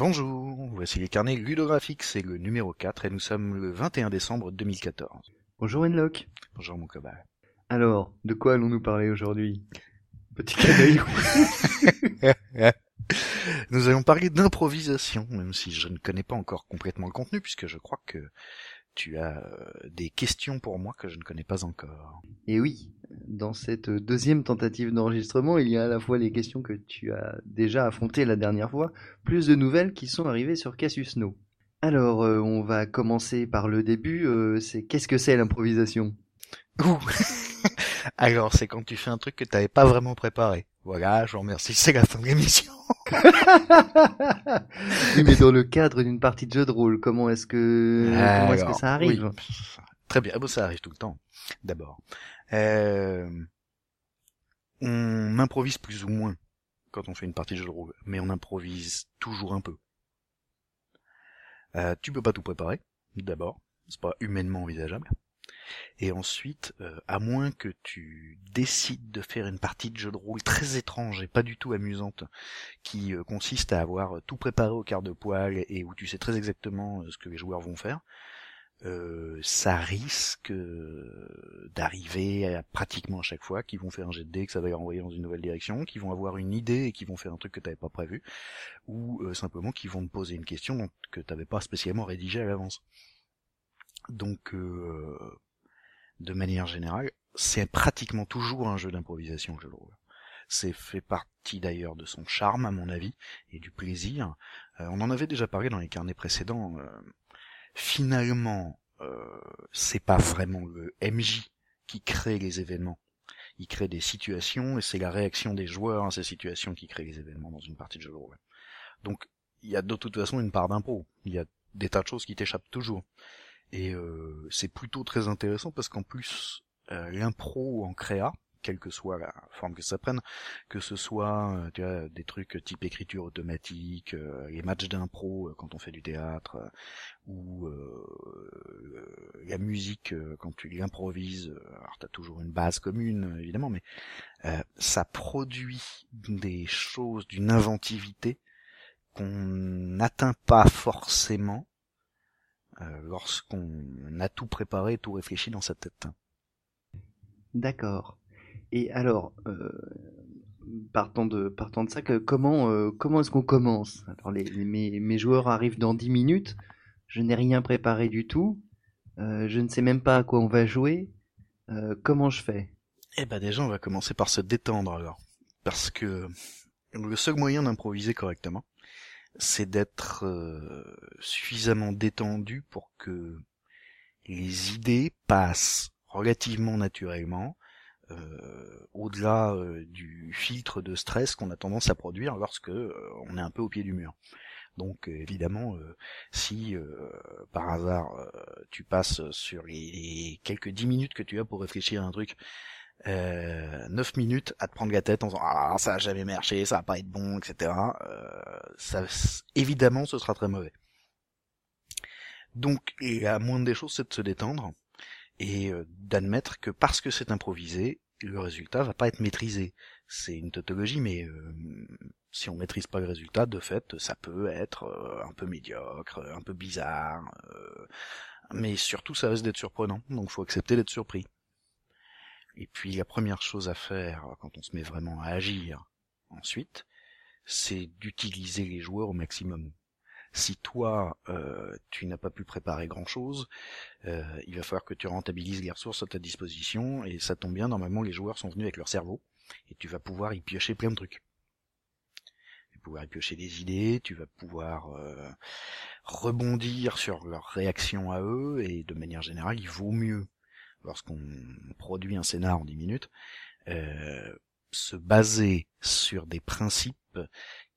Bonjour, voici les carnets ludographiques, c'est le numéro 4 et nous sommes le 21 décembre 2014. Bonjour Enlock. Bonjour mon cobaye. Alors, de quoi allons-nous parler aujourd'hui? Petit clin Nous allons parler d'improvisation, même si je ne connais pas encore complètement le contenu, puisque je crois que tu as euh, des questions pour moi que je ne connais pas encore. Et oui, dans cette deuxième tentative d'enregistrement, il y a à la fois les questions que tu as déjà affrontées la dernière fois, plus de nouvelles qui sont arrivées sur Cassius No. Alors, euh, on va commencer par le début. euh, c'est qu'est-ce que c'est l'improvisation? Ouh Alors, c'est quand tu fais un truc que tu n'avais pas vraiment préparé. Voilà, je vous remercie, c'est la fin de l'émission. Oui, mais dans le cadre d'une partie de jeu de rôle, comment est-ce que comment est-ce que ça arrive oui. Très bien, bon, ça arrive tout le temps, d'abord. Euh, on improvise plus ou moins quand on fait une partie de jeu de rôle, mais on improvise toujours un peu. Euh, tu peux pas tout préparer, d'abord, c'est pas humainement envisageable. Et ensuite, euh, à moins que tu décides de faire une partie de jeu de rôle très étrange et pas du tout amusante, qui euh, consiste à avoir tout préparé au quart de poil et où tu sais très exactement euh, ce que les joueurs vont faire, euh, ça risque euh, d'arriver à pratiquement à chaque fois qu'ils vont faire un jet de dés, que ça va les renvoyer dans une nouvelle direction, qu'ils vont avoir une idée et qu'ils vont faire un truc que t'avais pas prévu, ou euh, simplement qu'ils vont te poser une question que t'avais pas spécialement rédigée à l'avance. Donc, euh, de manière générale, c'est pratiquement toujours un jeu d'improvisation, je trouve. C'est fait partie d'ailleurs de son charme, à mon avis, et du plaisir. Euh, on en avait déjà parlé dans les carnets précédents. euh, finalement, euh, c'est pas vraiment le MJ qui crée les événements. Il crée des situations et c'est la réaction des joueurs à ces situations qui crée les événements dans une partie de jeu de rôle. Donc, il y a de toute façon une part d'impro. Il y a des tas de choses qui t'échappent toujours. Et euh, c'est plutôt très intéressant parce qu'en plus, euh, l'impro en créa, quelle que soit la forme que ça prenne, que ce soit euh, tu vois, des trucs type écriture automatique, euh, les matchs d'impro euh, quand on fait du théâtre, ou la musique quand tu l'improvises, alors t'as toujours une base commune évidemment, mais ça produit des choses d'une inventivité qu'on n'atteint pas forcément lorsqu'on a tout préparé, tout réfléchi dans sa tête. D'accord. Et alors, euh, partant de partant de ça, que, comment euh, comment est-ce qu'on commence? Alors, les, les- mes, mes joueurs arrivent dans 10 minutes. Je n'ai rien préparé du tout. euh, je ne sais même pas à quoi on va jouer. euh, comment je fais? Eh ben déjà, on va commencer par se détendre alors. Parce que le seul moyen d'improviser correctement, c'est d'être euh, suffisamment détendu pour que les idées passent relativement naturellement euh, au-delà euh, du filtre de stress qu'on a tendance à produire lorsque on est un peu au pied du mur. Donc évidemment, si par hasard tu passes sur les quelques dix minutes que tu as pour réfléchir à un truc, euh, 9 minutes à te prendre la tête en disant ah ça a jamais marché, ça va pas être bon, etc. Euh, ça, évidemment, ce sera très mauvais. Donc, la moindre des choses, c'est de se détendre et euh, d'admettre que parce que c'est improvisé, le résultat va pas être maîtrisé. C'est une tautologie, mais euh, si on maîtrise pas le résultat, de fait, ça peut être un peu médiocre, un peu bizarre, mais surtout ça risque d'être surprenant, donc faut accepter d'être surpris. Et puis la première chose à faire quand on se met vraiment à agir ensuite, c'est d'utiliser les joueurs au maximum. Si toi, euh, tu n'as pas pu préparer grand-chose, euh, il va falloir que tu rentabilises les ressources à ta disposition, et ça tombe bien, normalement les joueurs sont venus avec leur cerveau, et tu vas pouvoir y piocher plein de trucs. Tu vas pouvoir y piocher des idées, tu vas pouvoir euh, rebondir sur leurs réactions à eux, et de manière générale, il vaut mieux, lorsqu'on produit un scénar en 10 minutes, euh, se baser sur des principes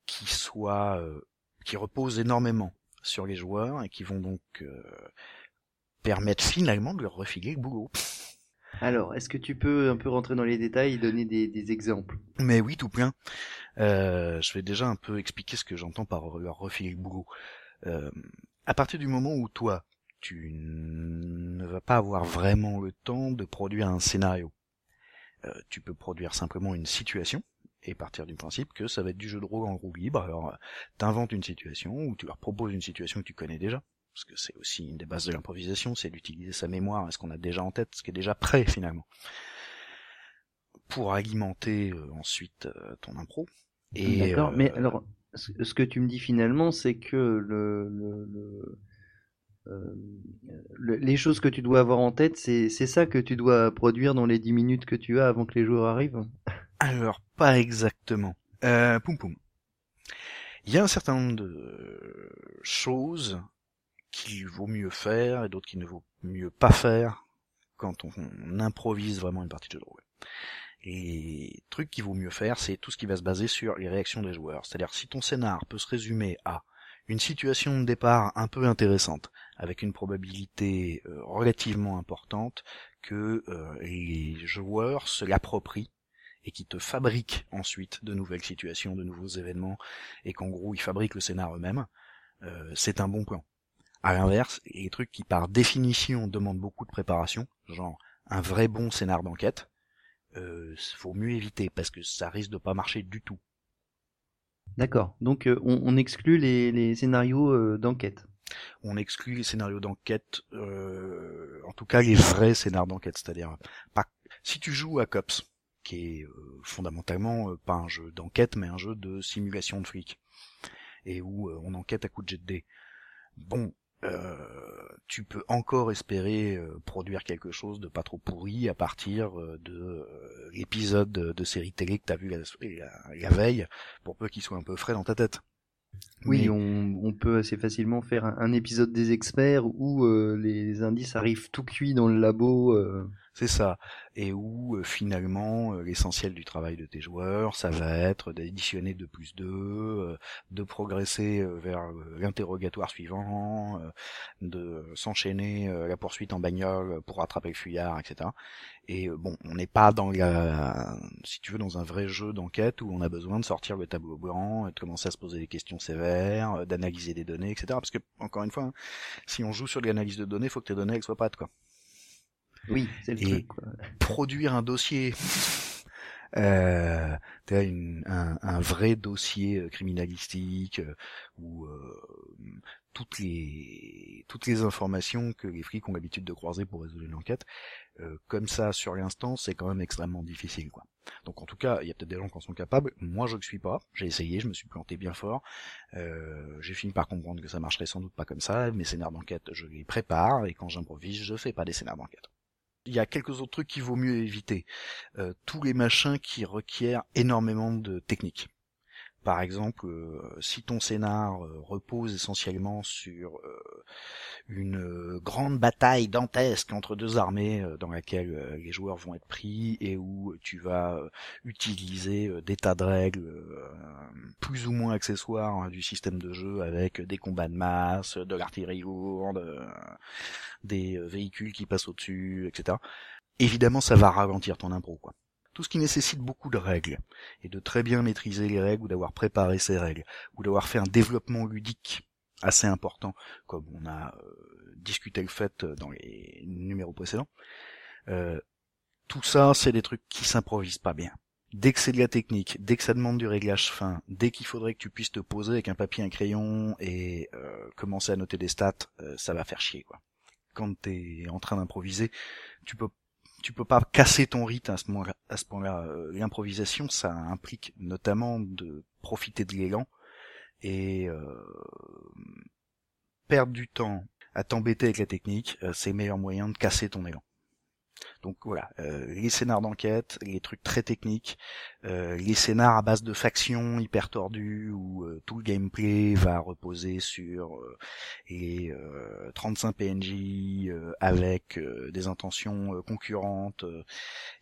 qui soient euh, qui reposent énormément sur les joueurs et qui vont donc euh, permettre finalement de leur refiler le boulot. Alors, est-ce que tu peux un peu rentrer dans les détails et donner des, des exemples? Mais oui, tout plein. Euh, je vais déjà un peu expliquer ce que j'entends par leur refiler le boulot. Euh, à partir du moment où toi, tu ne vas pas avoir vraiment le temps de produire un scénario, euh, tu peux produire simplement une situation et partir du principe que ça va être du jeu de rôle en roue libre. Alors, t'inventes une situation ou tu leur proposes une situation que tu connais déjà, parce que c'est aussi une des bases de l'improvisation, c'est d'utiliser sa mémoire, ce qu'on a déjà en tête, ce qui est déjà prêt finalement, pour alimenter euh, ensuite euh, ton impro. Et D'accord, mais alors, ce que tu me dis finalement, c'est que le, le, le euh, les choses que tu dois avoir en tête, c'est ça que tu dois produire dans les 10 minutes que tu as avant que les joueurs arrivent? Alors, pas exactement. Euh, poum poum. Il y a un certain nombre de choses qu'il vaut mieux faire et d'autres qu'il ne vaut mieux pas faire quand on, improvise vraiment une partie de jeu de rôle. Et truc qu'il vaut mieux faire, c'est tout ce qui va se baser sur les réactions des joueurs. C'est-à-dire si ton scénar peut se résumer à une situation de départ un peu intéressante, avec une probabilité euh, relativement importante que euh, les joueurs se l'approprient et qui te fabriquent ensuite de nouvelles situations, de nouveaux événements, et qu'en gros ils fabriquent le scénar eux-mêmes, euh, c'est un bon plan. À l'inverse, les trucs qui par définition demandent beaucoup de préparation, genre un vrai bon scénar d'enquête, euh, faut mieux éviter parce que ça risque de pas marcher du tout. D'accord. Donc euh, on, exclut les, scénarios euh, d'enquête. On exclut les scénarios d'enquête, euh, en tout cas les vrais scénarios d'enquête, c'est-à-dire pas si tu joues à Cops, qui est fondamentalement pas un jeu d'enquête mais un jeu de simulation de flics et où on enquête à coup de jet de dés. Bon, euh, tu peux encore espérer euh, produire quelque chose de pas trop pourri à partir euh, de l'épisode de série télé que t'as vu la, veille, pour peu qu'il soit un peu frais dans ta tête. Oui, on, peut assez facilement faire un, épisode des experts où les indices arrivent tout cuits dans le labo. C'est ça. Et où euh, finalement euh, l'essentiel du travail de tes joueurs, ça va être d'additionner de plus deux, euh, de progresser vers l'interrogatoire suivant, de s'enchaîner la poursuite en bagnole pour rattraper le fuyard, etc. Et bon, on n'est pas dans la, si tu veux, dans un vrai jeu d'enquête où on a besoin de sortir le tableau blanc, de commencer à se poser des questions sévères, d'analyser des données, etc. Parce que encore une fois, hein, si on joue sur l'analyse de données, faut que tes données elles soient pas quoi. Oui, c'est le truc. Produire un dossier, euh, un, un, vrai dossier euh, criminalistique euh, où euh, toutes les toutes les informations que les flics ont l'habitude de croiser pour résoudre une enquête, euh, comme ça sur l'instant, c'est quand même extrêmement difficile, quoi. Donc en tout cas, il y a peut-être des gens qui en sont capables. Moi, je ne suis pas. J'ai essayé, je me suis planté bien fort. Euh, j'ai fini par comprendre que ça marcherait sans doute pas comme ça. Mes scénarios d'enquête, je les prépare et quand j'improvise, je fais pas des scénarios d'enquête il y a quelques autres trucs qu'il vaut mieux éviter. Euh, tous les machins qui requièrent énormément de technique. Par exemple, euh, si ton scénar euh, repose essentiellement sur une grande bataille dantesque entre deux armées dans laquelle les joueurs vont être pris et où tu vas utiliser des tas de règles plus ou moins accessoires hein, du système de jeu avec des combats de masse, de l'artillerie lourde, des véhicules qui passent au-dessus, etc. Évidemment, ça va ralentir ton impro, quoi tout ce qui nécessite beaucoup de règles, et de très bien maîtriser les règles, ou d'avoir préparé ces règles, ou d'avoir fait un développement ludique assez important, comme on a euh, discuté le fait dans les numéros précédents, euh, tout ça, c'est des trucs qui s'improvisent pas bien. Dès que c'est de la technique, dès que ça demande du réglage fin, dès qu'il faudrait que tu puisses te poser avec un papier, un crayon et euh, commencer à noter des stats, ça va faire chier quoi. Quand t'es en train d'improviser, tu peux tu peux pas casser ton rythme à ce moment-là. Euh, l'improvisation, ça implique notamment de profiter de l'élan et euh, perdre du temps à t'embêter avec la technique, euh, c'est le meilleur moyen de casser ton élan. Donc voilà, euh, les scénars d'enquête, les trucs très techniques, euh, les scénars à base de factions hyper tordues où euh, tout le gameplay va reposer sur les 35 PNJ avec des intentions concurrentes,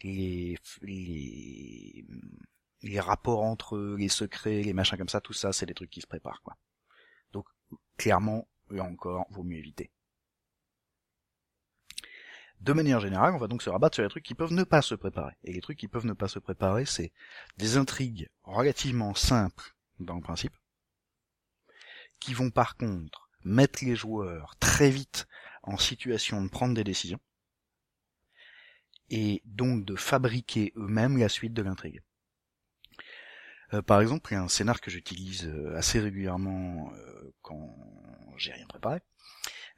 les, les, les rapports entre eux, les secrets, les machins comme ça, tout ça, c'est des trucs qui se préparent quoi. Donc clairement, là encore, vaut mieux éviter. De manière générale, on va donc se rabattre sur les trucs qui peuvent ne pas se préparer. Et les trucs qui peuvent ne pas se préparer, c'est des intrigues relativement simples dans le principe, qui vont par contre mettre les joueurs très vite en situation de prendre des décisions, et donc de fabriquer eux-mêmes la suite de l'intrigue. Euh, par exemple, il y a un scénar que j'utilise euh, assez régulièrement euh, quand j'ai rien préparé,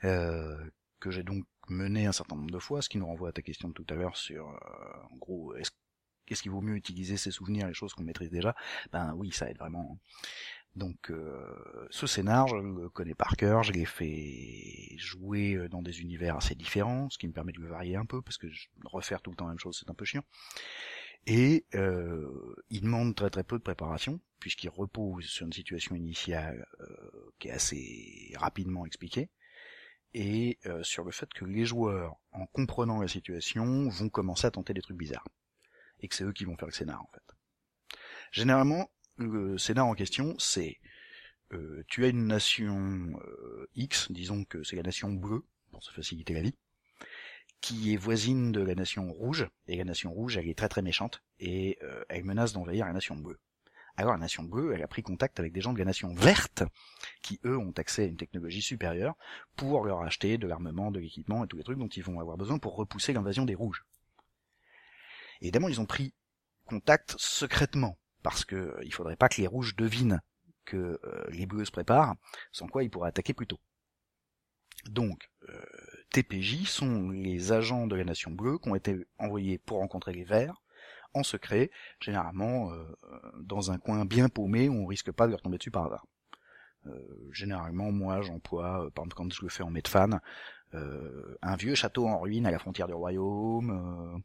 que j'ai donc mené un certain nombre de fois, ce qui nous renvoie à ta question de tout à l'heure sur, en gros, est-ce qu'est-ce qu'il vaut mieux utiliser ses souvenirs, les choses qu'on maîtrise déjà? Ben oui, ça aide vraiment. Donc ce scénar, je le connais par cœur, je l'ai fait jouer dans des univers assez différents, ce qui me permet de le varier un peu, parce que refaire tout le temps la même chose, c'est un peu chiant. Et euh, il demande très très peu de préparation, puisqu'il repose sur une situation initiale euh, qui est assez rapidement expliquée, et euh, sur le fait que les joueurs, en comprenant la situation, vont commencer à tenter des trucs bizarres. Et que c'est eux qui vont faire le scénar en fait. Généralement, le scénar en question, c'est euh, tu as une nation euh, X, disons que c'est la nation bleue, pour se faciliter la vie, qui est voisine de la nation rouge, et la nation rouge, elle est très très méchante, et elle menace d'envahir la nation bleue. Alors la nation bleue, elle a pris contact avec des gens de la nation verte, qui eux ont accès à une technologie supérieure, pour leur acheter de l'armement, de l'équipement et tous les trucs dont ils vont avoir besoin pour repousser l'invasion des rouges. évidemment, ils ont pris contact secrètement, parce que euh, il faudrait pas que les rouges devinent que euh, les bleus se préparent, sans quoi ils pourraient attaquer plus tôt. Donc, TPJ sont les agents de la nation bleue qui ont été envoyés pour rencontrer les verts en secret, généralement euh, dans un coin bien paumé où on risque pas de leur tomber dessus par hasard. Euh, généralement, moi, j'emploie, euh, par exemple, quand je le fais en Medfan, euh, un vieux château en ruine à la frontière du royaume.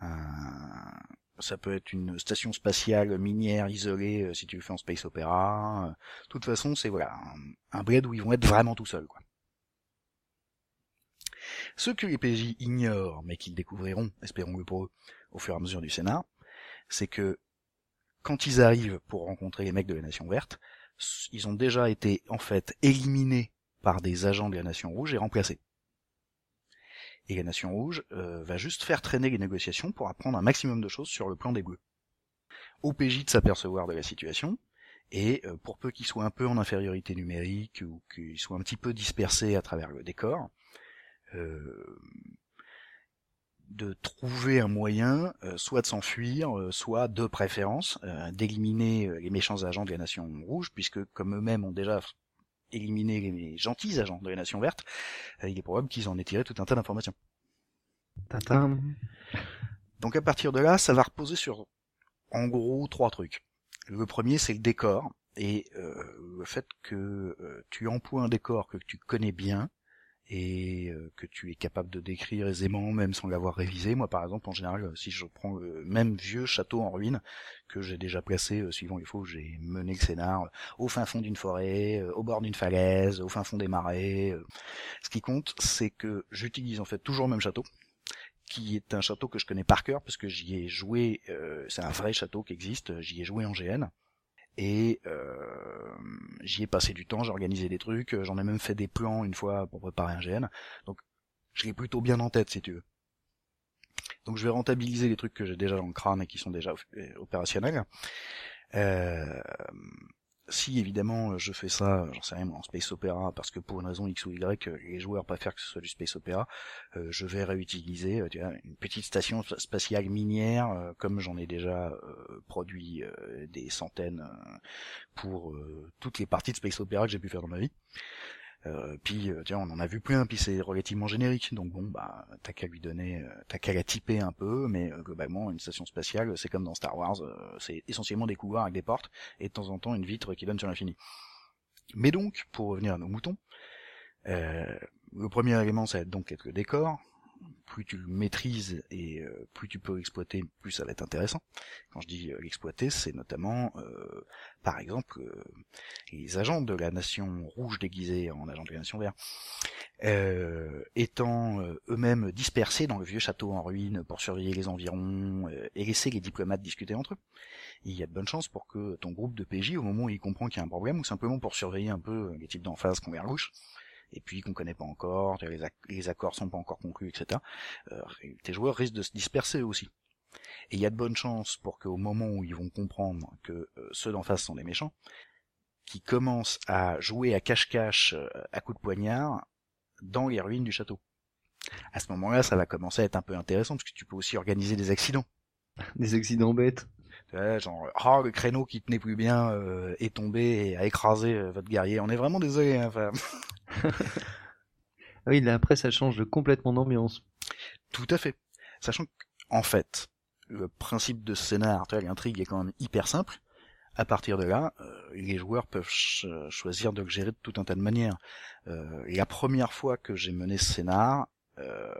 Un... Ça peut être une station spatiale minière isolée si tu le fais en space opéra. De toute façon, c'est voilà un, un bled où ils vont être vraiment tout seuls. Quoi. Ce que les PJ ignorent, mais qu'ils découvriront, espérons-le pour eux, au fur et à mesure du scénar, c'est que quand ils arrivent pour rencontrer les mecs de la Nation Verte, ils ont déjà été en fait éliminés par des agents de la Nation Rouge et remplacés. Et la Nation Rouge euh, va juste faire traîner les négociations pour apprendre un maximum de choses sur le plan des Bleus. Au PJ de s'apercevoir de la situation, et euh, pour peu qu'ils soient un peu en infériorité numérique ou qu'ils soient un petit peu dispersés à travers le décor, euh, de trouver un moyen, euh, soit de s'enfuir, euh, soit de préférence d'éliminer les méchants agents de la Nation Rouge, puisque comme eux-mêmes ont déjà éliminé les gentils agents de la Nation Verte, il est probable qu'ils en aient tiré tout un tas d'informations. Donc à partir de là, ça va reposer sur en gros trois trucs. Le premier, c'est le décor et le fait que tu emploies un décor que tu connais bien, et euh, que tu es capable de décrire aisément même sans l'avoir révisé. Moi par exemple en général si je prends le même vieux château en ruine que j'ai déjà placé euh, suivant les où j'ai mené le scénar euh, au fin fond d'une forêt, au bord d'une falaise, au fin fond des marais, ce qui compte c'est que j'utilise en fait toujours le même château qui est un château que je connais par cœur parce que j'y ai joué, c'est un vrai château qui existe, j'y ai joué en GN et euh, j'y ai passé du temps, j'ai organisé des trucs, j'en ai même fait des plans une fois pour préparer un GN, donc je l'ai plutôt bien en tête si tu veux. Donc je vais rentabiliser les trucs que j'ai déjà dans le crâne et qui sont déjà opérationnels. Euh, si évidemment je fais ça, j'en sais rien, en space opéra, parce que pour une raison X ou Y, les joueurs préfèrent que ce soit du space opéra, euh, je vais réutiliser euh, une petite station spatiale minière, euh, comme j'en ai déjà produit des centaines pour toutes les parties de space opéra que j'ai pu faire dans ma vie. Euh, puis euh, tiens, on en a vu plein, puis c'est relativement générique, donc bon, bah t'as qu'à lui donner, euh, t'as qu'à la typer un peu, mais globalement une station spatiale, c'est comme dans Star Wars, c'est essentiellement des couloirs avec des portes et de temps en temps une vitre qui donne sur l'infini. Mais donc, pour revenir à nos moutons, le premier élément, ça va être donc être le décor plus tu le maîtrises et euh, plus tu peux l'exploiter, plus ça va être intéressant. Quand je dis euh, l'exploiter, c'est notamment, euh, par exemple, les agents de la nation rouge déguisés en agents de la nation vert, étant eux-mêmes dispersés dans le vieux château en ruine pour surveiller les environs et laisser les diplomates discuter entre eux. Il y a de bonnes chances pour que ton groupe de PJ, au moment où il comprend qu'il y a un problème, ou simplement pour surveiller un peu les types d'en face qu'on gauche, et puis qu'on connaît pas encore, les, accords sont pas encore conclus, etc. Euh, tes joueurs risquent de se disperser aussi. Et il y a de bonnes chances pour qu'au moment où ils vont comprendre que euh, ceux d'en face sont des méchants, qui commencent à jouer à cache-cache euh, à coups de poignard dans les ruines du château. À ce moment-là, ça va commencer à être un peu intéressant parce que tu peux aussi organiser des accidents. Des accidents bêtes. Genre, oh, le créneau qui tenait plus bien euh, est tombé et a écrasé euh, votre guerrier. On est vraiment désolé. Hein, oui, là après ça change complètement d'ambiance. Tout à fait. Sachant qu'en fait, le principe de scénar, l'intrigue est quand même hyper simple. À partir de là, euh, les joueurs peuvent choisir de le gérer de tout un tas de manières. Euh, la première fois que j'ai mené ce scénar, euh,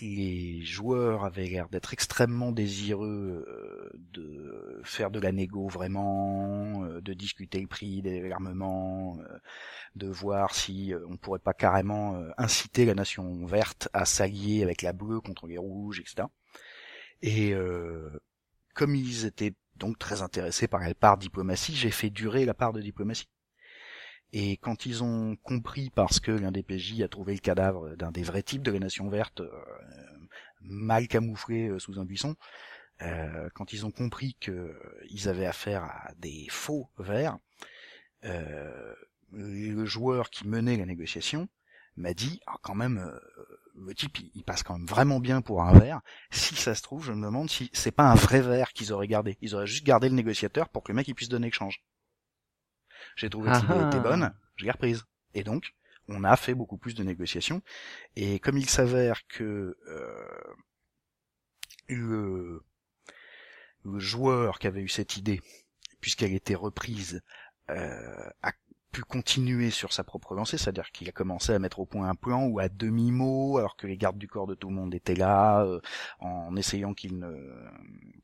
les joueurs avaient l'air d'être extrêmement désireux euh, de faire de la négo vraiment, euh, de discuter le prix des armements, euh, de voir si on pourrait pas carrément inciter la nation verte à s'allier avec la bleue contre les rouges, etc. Et comme ils étaient donc très intéressés par la part diplomatie, j'ai fait durer la part de diplomatie. Et quand ils ont compris, parce que l'un des PJ a trouvé le cadavre d'un des vrais types de la Nation Verte, euh, mal camouflé euh, sous un buisson, euh, quand ils ont compris qu'ils avaient affaire à des faux verts, le joueur qui menait la négociation m'a dit ah, quand même le type il, passe quand même vraiment bien pour un verre. Si ça se trouve, je me demande si c'est pas un vrai verre qu'ils auraient gardé. Ils auraient juste gardé le négociateur pour que le mec puisse donner échange. J'ai trouvé que l'idée était bonne, je l'ai reprise. Et donc, on a fait beaucoup plus de négociations. Et comme il s'avère que euh, le, le joueur qui avait eu cette idée, puisqu'elle était reprise, euh, a pu continuer sur sa propre lancée, c'est-à-dire qu'il a commencé à mettre au point un plan ou à demi-mot, alors que les gardes du corps de tout le monde étaient là, euh, en essayant qu'il ne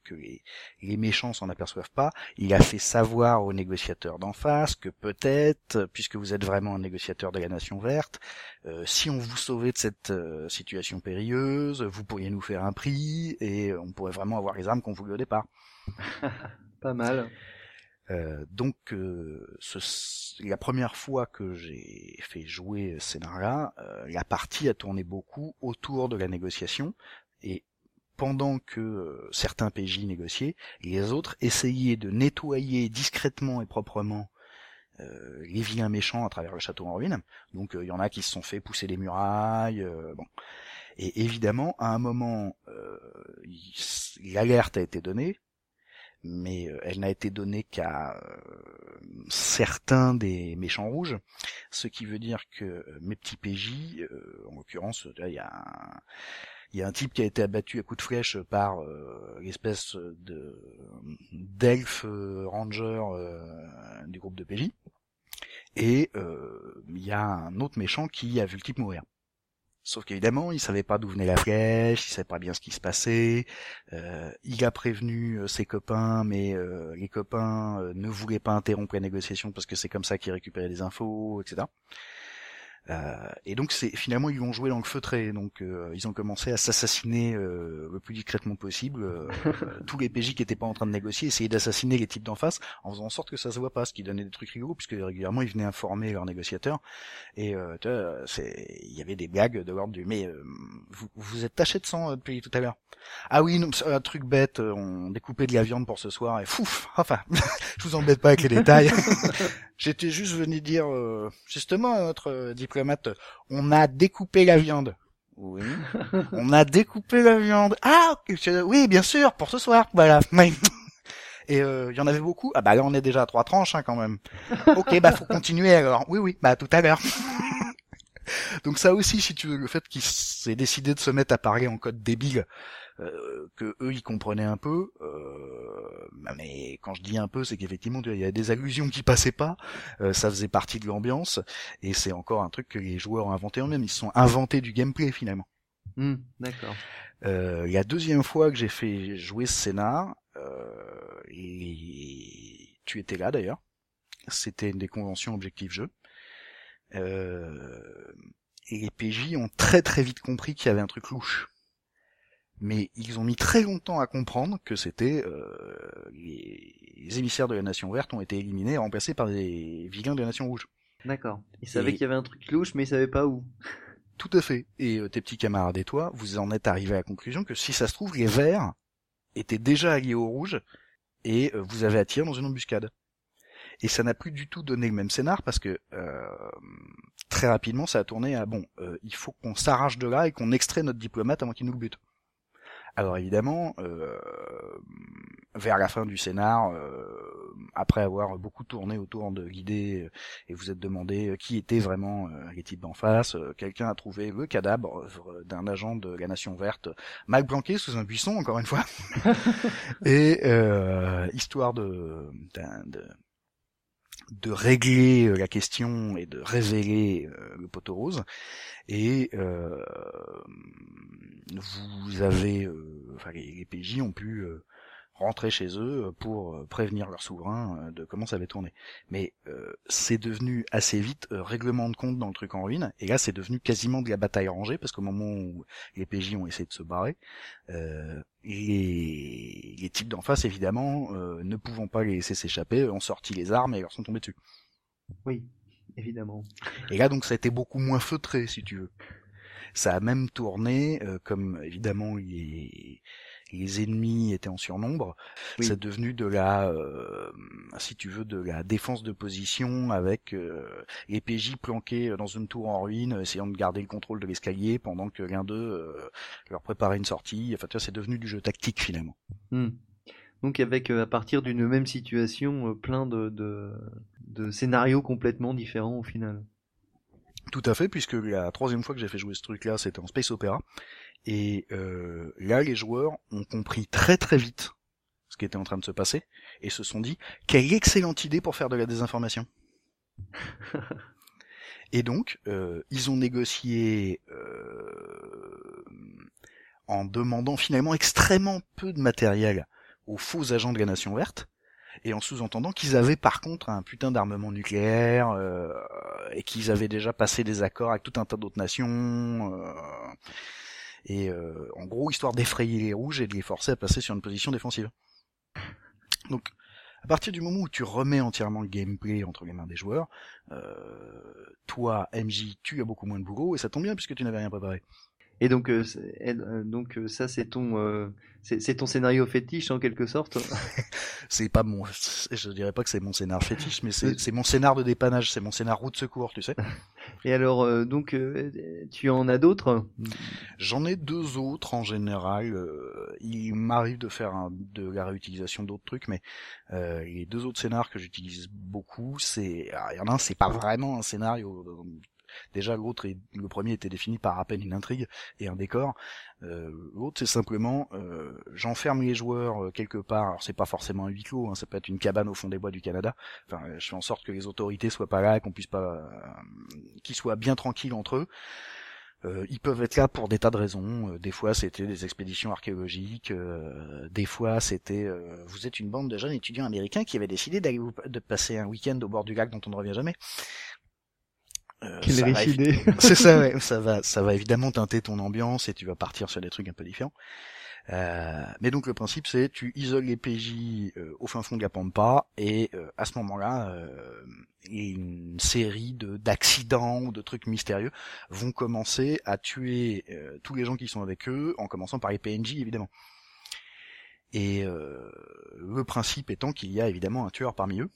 que les, les méchants s'en aperçoivent pas. Il a fait savoir aux négociateurs d'en face que peut-être, puisque vous êtes vraiment un négociateur de la Nation verte, euh, si on vous sauvait de cette euh, situation périlleuse, vous pourriez nous faire un prix et on pourrait vraiment avoir les armes qu'on voulait au départ. pas mal. Euh, donc euh, la première fois que j'ai fait jouer ce scénario-là, euh, la partie a tourné beaucoup autour de la négociation et pendant que certains PJ négociaient, les autres essayaient de nettoyer discrètement et proprement les vilains méchants à travers le château en ruine. Donc il y en a qui se sont fait pousser les murailles. bon. Et évidemment, à un moment, l'alerte a été donnée, mais euh, elle n'a été donnée qu'à euh, certains des méchants rouges, ce qui veut dire que euh, mes petits PJ, en l'occurrence, il y a un type qui a été abattu à coups de flèche par l'espèce de d'elfe ranger du groupe de PJ. Et il y a un autre méchant qui a vu le type mourir. Sauf qu'évidemment, il savait pas d'où venait la flèche, il savait pas bien ce qui se passait. Euh, il a prévenu euh, ses copains, mais euh, les copains ne voulaient pas interrompre la négociation parce que c'est comme ça qu'ils récupéraient des infos, etc. Euh, et donc c'est finalement ils vont jouer dans le feutré, donc euh, ils ont commencé à s'assassiner euh, le plus discrètement possible. tous les PJ qui étaient pas en train de négocier essayaient d'assassiner les types d'en face en faisant en sorte que ça se voit pas, ce qui donnait des trucs rigoureux puisque régulièrement ils venaient informer leurs négociateurs et c'est il y avait des blagues de l'ordre du mais vous, vous êtes taché de sang depuis tout à l'heure. Ah oui, non, un truc bête, on découpait de la viande pour ce soir et fouf, enfin, je vous embête pas avec les détails. J'étais juste venu dire justement à notre on a découpé la viande. Oui. on a découpé la viande. Ah, oui, bien sûr, pour ce soir. Voilà. Et il euh, y en avait beaucoup. Ah bah là on est déjà à trois tranches hein, quand même. ok, bah faut continuer alors. Oui, oui, bah tout à l'heure. Donc ça aussi, si tu veux, le fait qu'il s'est décidé de se mettre à parler en code débile, euh, que eux ils comprenaient un peu, euh, bah, mais quand je dis un peu, c'est qu'effectivement il y a des allusions qui passaient pas, euh, ça faisait partie de l'ambiance, et c'est encore un truc que les joueurs ont inventé eux-mêmes, ils se sont inventés du gameplay finalement. Hmm, d'accord. la deuxième fois que j'ai fait jouer ce scénar, et tu étais là d'ailleurs, c'était une des conventions objectifs jeu. et les PJ ont très très vite compris qu'il y avait un truc louche mais ils ont mis très longtemps à comprendre que c'était euh, les... émissaires de la Nation Verte ont été éliminés et remplacés par des vilains de la Nation Rouge. D'accord. Ils savaient qu'il y avait un truc louche, mais ils savaient pas où. Tout à fait. Et euh, tes petits camarades et toi, vous en êtes arrivés à la conclusion que si ça se trouve, les Verts étaient déjà alliés aux Rouges et euh, vous avez attiré dans une embuscade. Et ça n'a plus du tout donné le même scénar parce que très rapidement ça a tourné à bon, il faut qu'on s'arrache de là et qu'on extrait notre diplomate avant qu'il nous le bute. Alors évidemment, euh, vers la fin du scénar, euh, après avoir beaucoup tourné autour de l'idée euh, et vous êtes demandé qui étaient vraiment les types d'en face, quelqu'un a trouvé le cadavre d'un agent de la Nation Verte mal planqué sous un buisson, encore une fois, et histoire de, de de régler la question et de révéler le poteau rose. Et euh, vous avez, euh, enfin les, PJ ont pu euh, rentrer chez eux pour prévenir leur souverain de comment ça avait tourné. Mais c'est devenu assez vite règlement de compte dans le truc en ruine, et là c'est devenu quasiment de la bataille rangée, parce qu'au moment où les PJ ont essayé de se barrer, euh, les, les types d'en face évidemment, ne pouvant pas les laisser s'échapper, ont sorti les armes et leur sont tombés dessus. Oui, évidemment. Et là donc ça a été beaucoup moins feutré si tu veux. Ça a même tourné, euh, comme évidemment les, les ennemis étaient en surnombre, c'est devenu de la, euh, si tu veux, de la défense de position avec euh, les PJ planqués dans une tour en ruine, essayant de garder le contrôle de l'escalier pendant que l'un d'eux leur préparait une sortie. Enfin, tu vois, c'est devenu du jeu tactique finalement. Hmm. Donc avec à partir d'une même situation, plein de, de, de scénarios complètement différents au final. Tout à fait, puisque la troisième fois que j'ai fait jouer ce truc-là, c'était en Space Opera. Et euh, là, les joueurs ont compris très très vite ce qui était en train de se passer, et se sont dit, quelle excellente idée pour faire de la désinformation. et donc, euh, ils ont négocié euh, en demandant finalement extrêmement peu de matériel aux faux agents de la Nation Verte, et en sous-entendant qu'ils avaient par contre un putain d'armement nucléaire euh, et qu'ils avaient déjà passé des accords avec tout un tas d'autres nations euh, et euh, en gros histoire d'effrayer les rouges et de les forcer à passer sur une position défensive. Donc à partir du moment où tu remets entièrement le gameplay entre les mains des joueurs, toi MJ tu as beaucoup moins de boulot et ça tombe bien puisque tu n'avais rien préparé. Et donc, euh, euh, donc euh, ça, c'est ton, c'est ton scénario fétiche en quelque sorte. c'est pas mon, je dirais pas que c'est mon scénar fétiche, mais c'est mon scénar de dépannage, c'est mon scénar route secours, tu sais. Et alors, donc, tu en as d'autres? J'en ai deux autres en général. il m'arrive de faire de la réutilisation d'autres trucs, mais les deux autres scénars que j'utilise beaucoup, c'est, il y en a un, c'est pas vraiment un scénario Déjà, l'autre, le premier était défini par à peine une intrigue et un décor. Euh, l'autre, c'est simplement, euh, j'enferme les joueurs euh, quelque part. Alors, c'est pas forcément un huis clos, hein, ça peut être une cabane au fond des bois du Canada. Enfin, je fais en sorte que les autorités soient pas là, qu'on puisse pas, qu'ils soient bien tranquilles entre eux. ils peuvent être là pour des tas de raisons. des fois, c'était des expéditions archéologiques. des fois, c'était vous êtes une bande de jeunes étudiants américains qui avaient décidé d'aller de passer un week-end au bord du lac dont on ne revient jamais. Euh, Quelle C'est ça, ouais. Ça va, ça va évidemment teinter ton ambiance et tu vas partir sur des trucs un peu différents. Euh, mais donc le principe c'est tu isoles les PJ euh, au fin fond de la pampa et euh, à ce moment-là une série de d'accidents ou de trucs mystérieux vont commencer à tuer tous les gens qui sont avec eux en commençant par les PNJ évidemment. Et le principe étant qu'il y a évidemment un tueur parmi eux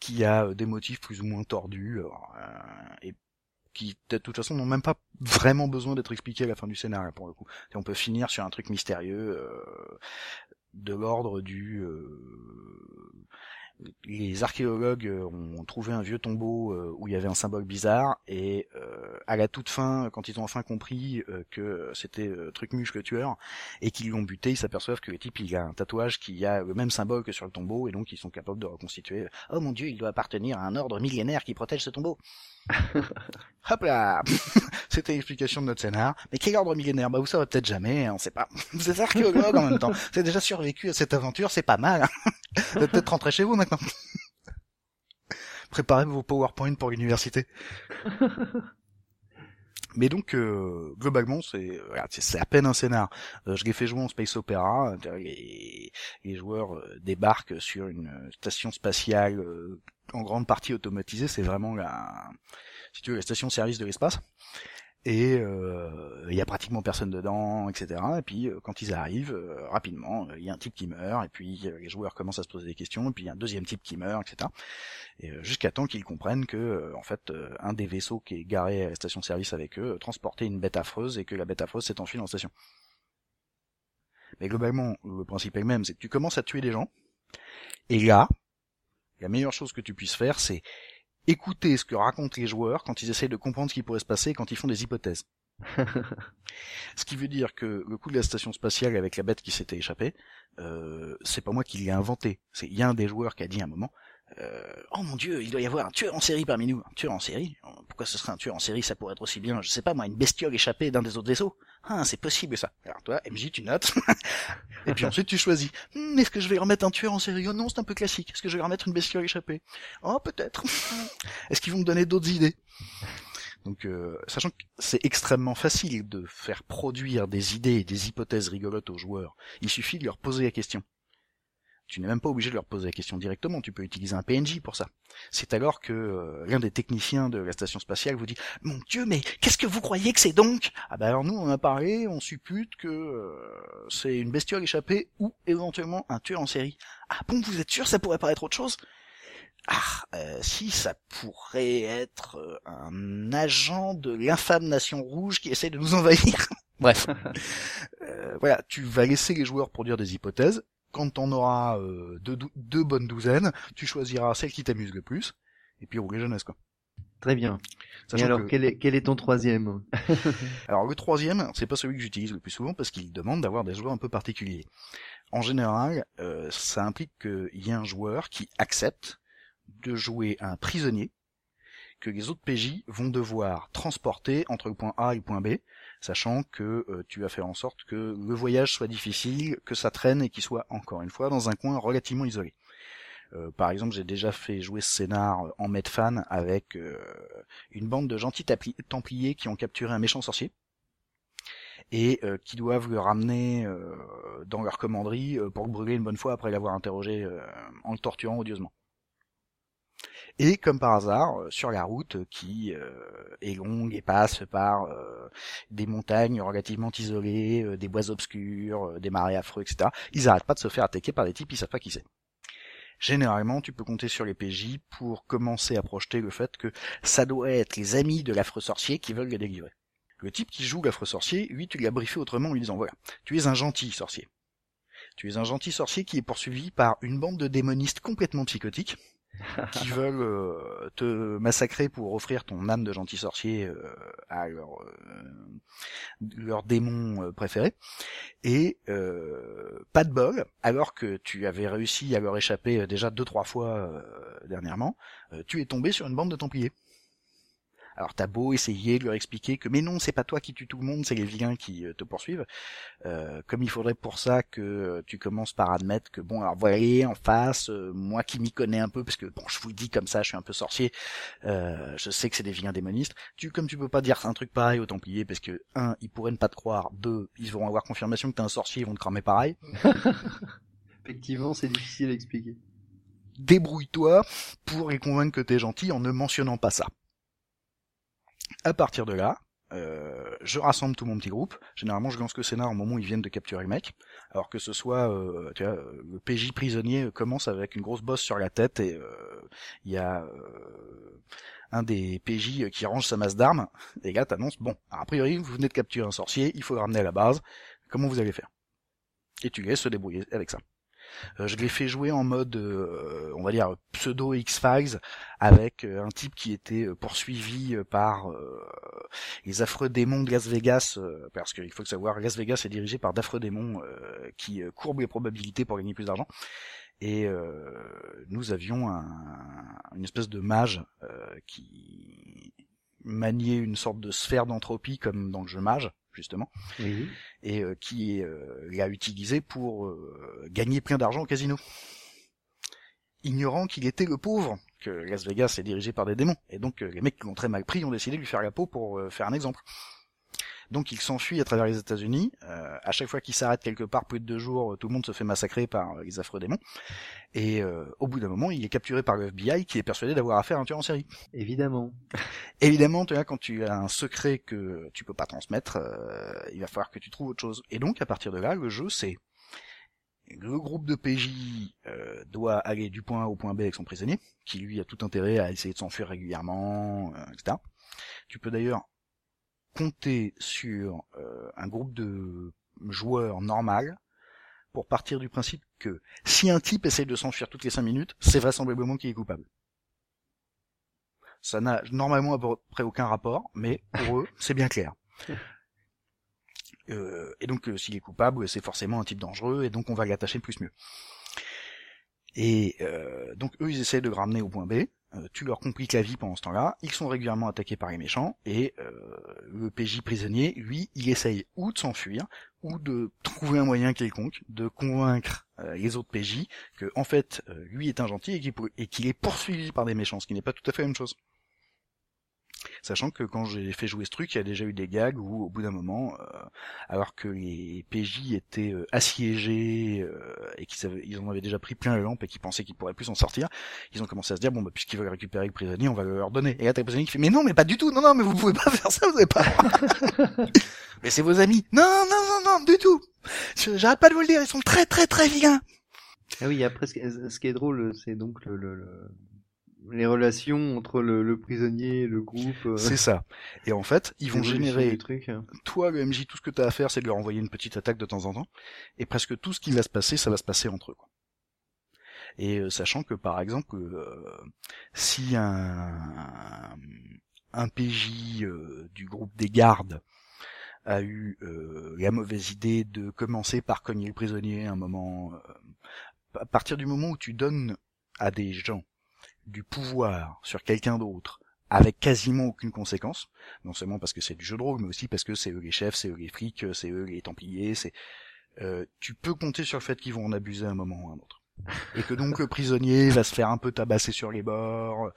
qui a euh, des motifs plus ou moins tordus euh, et qui de toute façon n'ont même pas vraiment besoin d'être expliqués à la fin du scénario pour le coup. on peut finir sur un truc mystérieux euh, de l'ordre du les archéologues euh, ont trouvé un vieux tombeau euh, où il y avait un symbole bizarre et euh, à la toute fin, quand ils ont enfin compris que c'était Trucmuche le tueur et qu'ils l'ont buté, ils s'aperçoivent que le type il a un tatouage qui a le même symbole que sur le tombeau et donc ils sont capables de reconstituer. Oh mon dieu, il doit appartenir à un ordre millénaire qui protège ce tombeau. Hop là C'était l'explication de notre scénar. Mais quel ordre millénaire? Bah vous savez peut-être jamais, on sait pas. Vous êtes archéologue en même temps. Vous avez déjà survécu à cette aventure, c'est pas mal. Hein. vous êtes peut-être rentré chez vous maintenant. Préparez vos PowerPoint pour l'université. Mais donc euh, globalement c'est c'est à peine un scénar. Euh, je l'ai fait jouer en space opera. Les, les joueurs euh, débarquent sur une station spatiale en grande partie automatisée. C'est vraiment la si tu veux la station service de l'espace et il euh, y a pratiquement personne dedans, etc. Et puis euh, quand ils arrivent, euh, rapidement, il y a un type qui meurt, et puis les joueurs commencent à se poser des questions, et puis il y a un deuxième type qui meurt, etc. Et jusqu'à temps qu'ils comprennent que, en fait, un des vaisseaux qui est garé à la station-service avec eux transportait une bête affreuse, et que la bête affreuse s'est enfuie dans la station. Mais globalement, le principe est le même, c'est que tu commences à tuer des gens, et là, la meilleure chose que tu puisses faire, c'est écouter ce que racontent les joueurs quand ils essayent de comprendre ce qui pourrait se passer quand ils font des hypothèses. ce qui veut dire que le coup de la station spatiale avec la bête qui s'était échappée, euh, c'est pas moi qui l'ai inventé. C'est il y a un des joueurs qui a dit à un moment, euh, oh mon dieu, il doit y avoir un tueur en série parmi nous. Un tueur en série? Pourquoi ce serait un tueur en série? Ça pourrait être aussi bien, je sais pas moi, une bestiole échappée d'un des autres vaisseaux. Ah, c'est possible ça. Alors toi, MJ, tu notes. et puis ensuite tu choisis. Hmm, est-ce que je vais remettre un tueur en série? Oh non, c'est un peu classique. Est-ce que je vais remettre une bestiole échappée? Oh peut-être. Est-ce qu'ils vont me donner d'autres idées? Donc, euh, sachant que c'est extrêmement facile de faire produire des idées et des hypothèses rigolotes aux joueurs, il suffit de leur poser la question. Tu n'es même pas obligé de leur poser la question directement, tu peux utiliser un PNJ pour ça. C'est alors que euh, l'un des techniciens de la station spatiale vous dit « Mon Dieu, mais qu'est-ce que vous croyez que c'est donc ?» Ah ben alors nous, on a parlé, on suppute que euh, c'est une bestiole échappée ou éventuellement un tueur en série. « Ah bon, vous êtes sûr ça pourrait paraître autre chose ?» Ah, euh, si, ça pourrait être un agent de l'infâme nation rouge qui essaie de nous envahir. Bref. voilà, tu vas laisser les joueurs produire des hypothèses, quand on aura euh, deux, bonnes douzaines, tu choisiras celle qui t'amuse le plus, et puis rouler jeunesse quoi. Très bien. et alors, quel, est, quel est ton troisième Alors le troisième, c'est pas celui que j'utilise le plus souvent parce qu'il demande d'avoir des joueurs un peu particuliers. En général, euh, ça implique qu'il y ait un joueur qui accepte de jouer un prisonnier que les autres PJ vont devoir transporter entre le point A et le point B, sachant que euh, tu vas faire en sorte que le voyage soit difficile, que ça traîne et qu'il soit encore une fois dans un coin relativement isolé. Euh, par exemple, j'ai déjà fait jouer ce scénar en Medfan avec euh, une bande de gentils templiers qui ont capturé un méchant sorcier et qui doivent le ramener dans leur commanderie pour le brûler une bonne fois après l'avoir interrogé en le torturant odieusement. Et comme par hasard, euh, sur la route qui euh, est longue et passe par euh, des montagnes relativement isolées, des bois obscurs, des marais affreux, etc., ils arrêtent pas de se faire attaquer par des types, ils savent pas qui c'est. Généralement, tu peux compter sur les PJ pour commencer à projeter le fait que ça doit être les amis de l'affreux sorcier qui veulent le délivrer. Le type qui joue l'affreux sorcier, lui, tu l'as briefé autrement en lui disant voilà, tu es un gentil sorcier. Tu es un gentil sorcier qui est poursuivi par une bande de démonistes complètement psychotiques, qui veulent euh, te massacrer pour offrir ton âme de gentil sorcier euh, à leur euh, leur démon préféré. Et pas de bol alors que tu avais réussi à leur échapper déjà deux trois fois dernièrement tu es tombé sur une bande de templiers alors t'as beau essayer de leur expliquer que mais non, c'est pas toi qui tue tout le monde, c'est les vilains qui euh, te poursuivent. Euh, comme il faudrait pour ça que euh, tu commences par admettre que bon, alors voyez en face, moi qui m'y connais un peu, parce que bon, je vous le dis comme ça, je suis un peu sorcier, je sais que c'est des vilains démonistes. Tu comme tu peux pas dire un truc pareil aux Templiers, parce que un, ils pourraient ne pas te croire, deux, ils vont avoir confirmation que t'es un sorcier, ils vont te cramer pareil. Effectivement, c'est difficile à expliquer. Débrouille-toi pour les convaincre que t'es gentil en ne mentionnant pas ça. À partir de là, euh, je rassemble tout mon petit groupe. Généralement, je lance que scénar au moment où ils viennent de capturer le mec. Alors que ce soit, euh, tu vois, le PJ prisonnier commence avec une grosse bosse sur la tête et euh, il y a un des PJ qui range sa masse d'armes. Et là, t'annonces, bon, a priori, vous venez de capturer un sorcier, il faut le ramener à la base. Comment vous allez faire? Et tu laisses se débrouiller avec ça. Euh, je l'ai fait jouer en mode, euh, on va dire pseudo X-Files, avec euh, un type qui était poursuivi par les affreux démons de Las Vegas, parce qu'il faut savoir, Las Vegas est dirigé par d'affreux démons qui courbent les probabilités pour gagner plus d'argent. Et nous avions un, une espèce de mage qui maniait une sorte de sphère d'entropie comme dans le jeu mage justement, et euh, qui euh, l'a utilisé pour euh, gagner plein d'argent au casino. Ignorant qu'il était le pauvre, que Las Vegas est dirigé par des démons, et donc les mecs qui l'ont très mal pris ont décidé de lui faire la peau pour faire un exemple. Donc il s'enfuit à travers les États-Unis. Euh, à chaque fois qu'il s'arrête quelque part plus de deux jours, tout le monde se fait massacrer par les affreux démons. Et euh, au bout d'un moment, il est capturé par le FBI qui est persuadé d'avoir affaire à un tueur en série. Évidemment. Évidemment, tu vois, quand tu as un secret que tu peux pas transmettre, euh, il va falloir que tu trouves autre chose. Et donc à partir de là, le jeu c'est le groupe de PJ euh, doit aller du point A au point B avec son prisonnier, qui lui a tout intérêt à essayer de s'enfuir régulièrement, etc. Tu peux d'ailleurs compter sur euh, un groupe de joueurs normal pour partir du principe que si un type essaye de s'enfuir toutes les cinq minutes, c'est vraisemblablement qu'il est coupable. Ça n'a normalement à peu près aucun rapport, mais pour eux, c'est bien clair. Euh, et donc, euh, s'il est coupable, c'est forcément un type dangereux, et donc on va l'attacher plus mieux. Et euh, donc eux, ils essaient de ramener au point B. Euh, tu leur compliques la vie pendant ce temps-là. Ils sont régulièrement attaqués par les méchants. Et euh, le PJ prisonnier, lui, il essaye ou de s'enfuir, ou de trouver un moyen quelconque de convaincre euh, les autres PJ que, en fait, lui est un gentil et qu'il est poursuivi par des méchants, ce qui n'est pas tout à fait la même chose. Sachant que quand j'ai fait jouer ce truc, il y a déjà eu des gags où, au bout d'un moment, euh, alors que les PJ étaient euh, assiégés euh, et qu'ils ils en avaient déjà pris plein la lampe et qu'ils pensaient qu'ils pourraient plus s'en sortir, ils ont commencé à se dire bon bah puisqu'ils veulent récupérer le prisonnier, on va le leur donner. Et là t'as le prisonnier qui fait mais non mais pas du tout, non non mais vous pouvez pas faire ça, vous avez pas. mais c'est vos amis. Non non non non du tout. J'arrête pas de vous le dire, ils sont très très très vilains. Ah oui, après, ce qui est- ce qui est drôle, c'est donc le, le- le- les relations entre le, le prisonnier et le groupe. euh, C'est ça. Et en fait, ils vont générer truc. toi, le MJ, tout ce que tu as à faire, c'est de leur envoyer une petite attaque de temps en temps. Et presque tout ce qui va se passer, ça va se passer entre eux. Quoi. Et euh, sachant que, par exemple, euh, si un, un PJ euh, du groupe des gardes a eu euh, la mauvaise idée de commencer par cogner le prisonnier à un moment... euh, à partir du moment où tu donnes à des gens du pouvoir sur quelqu'un d'autre avec quasiment aucune conséquence, non seulement parce que c'est du jeu de rôle, mais aussi parce que c'est eux les chefs, c'est eux les flics, c'est eux les templiers, c'est euh, tu peux compter sur le fait qu'ils vont en abuser à un moment ou à un autre. Et que donc le prisonnier va se faire un peu tabasser sur les bords,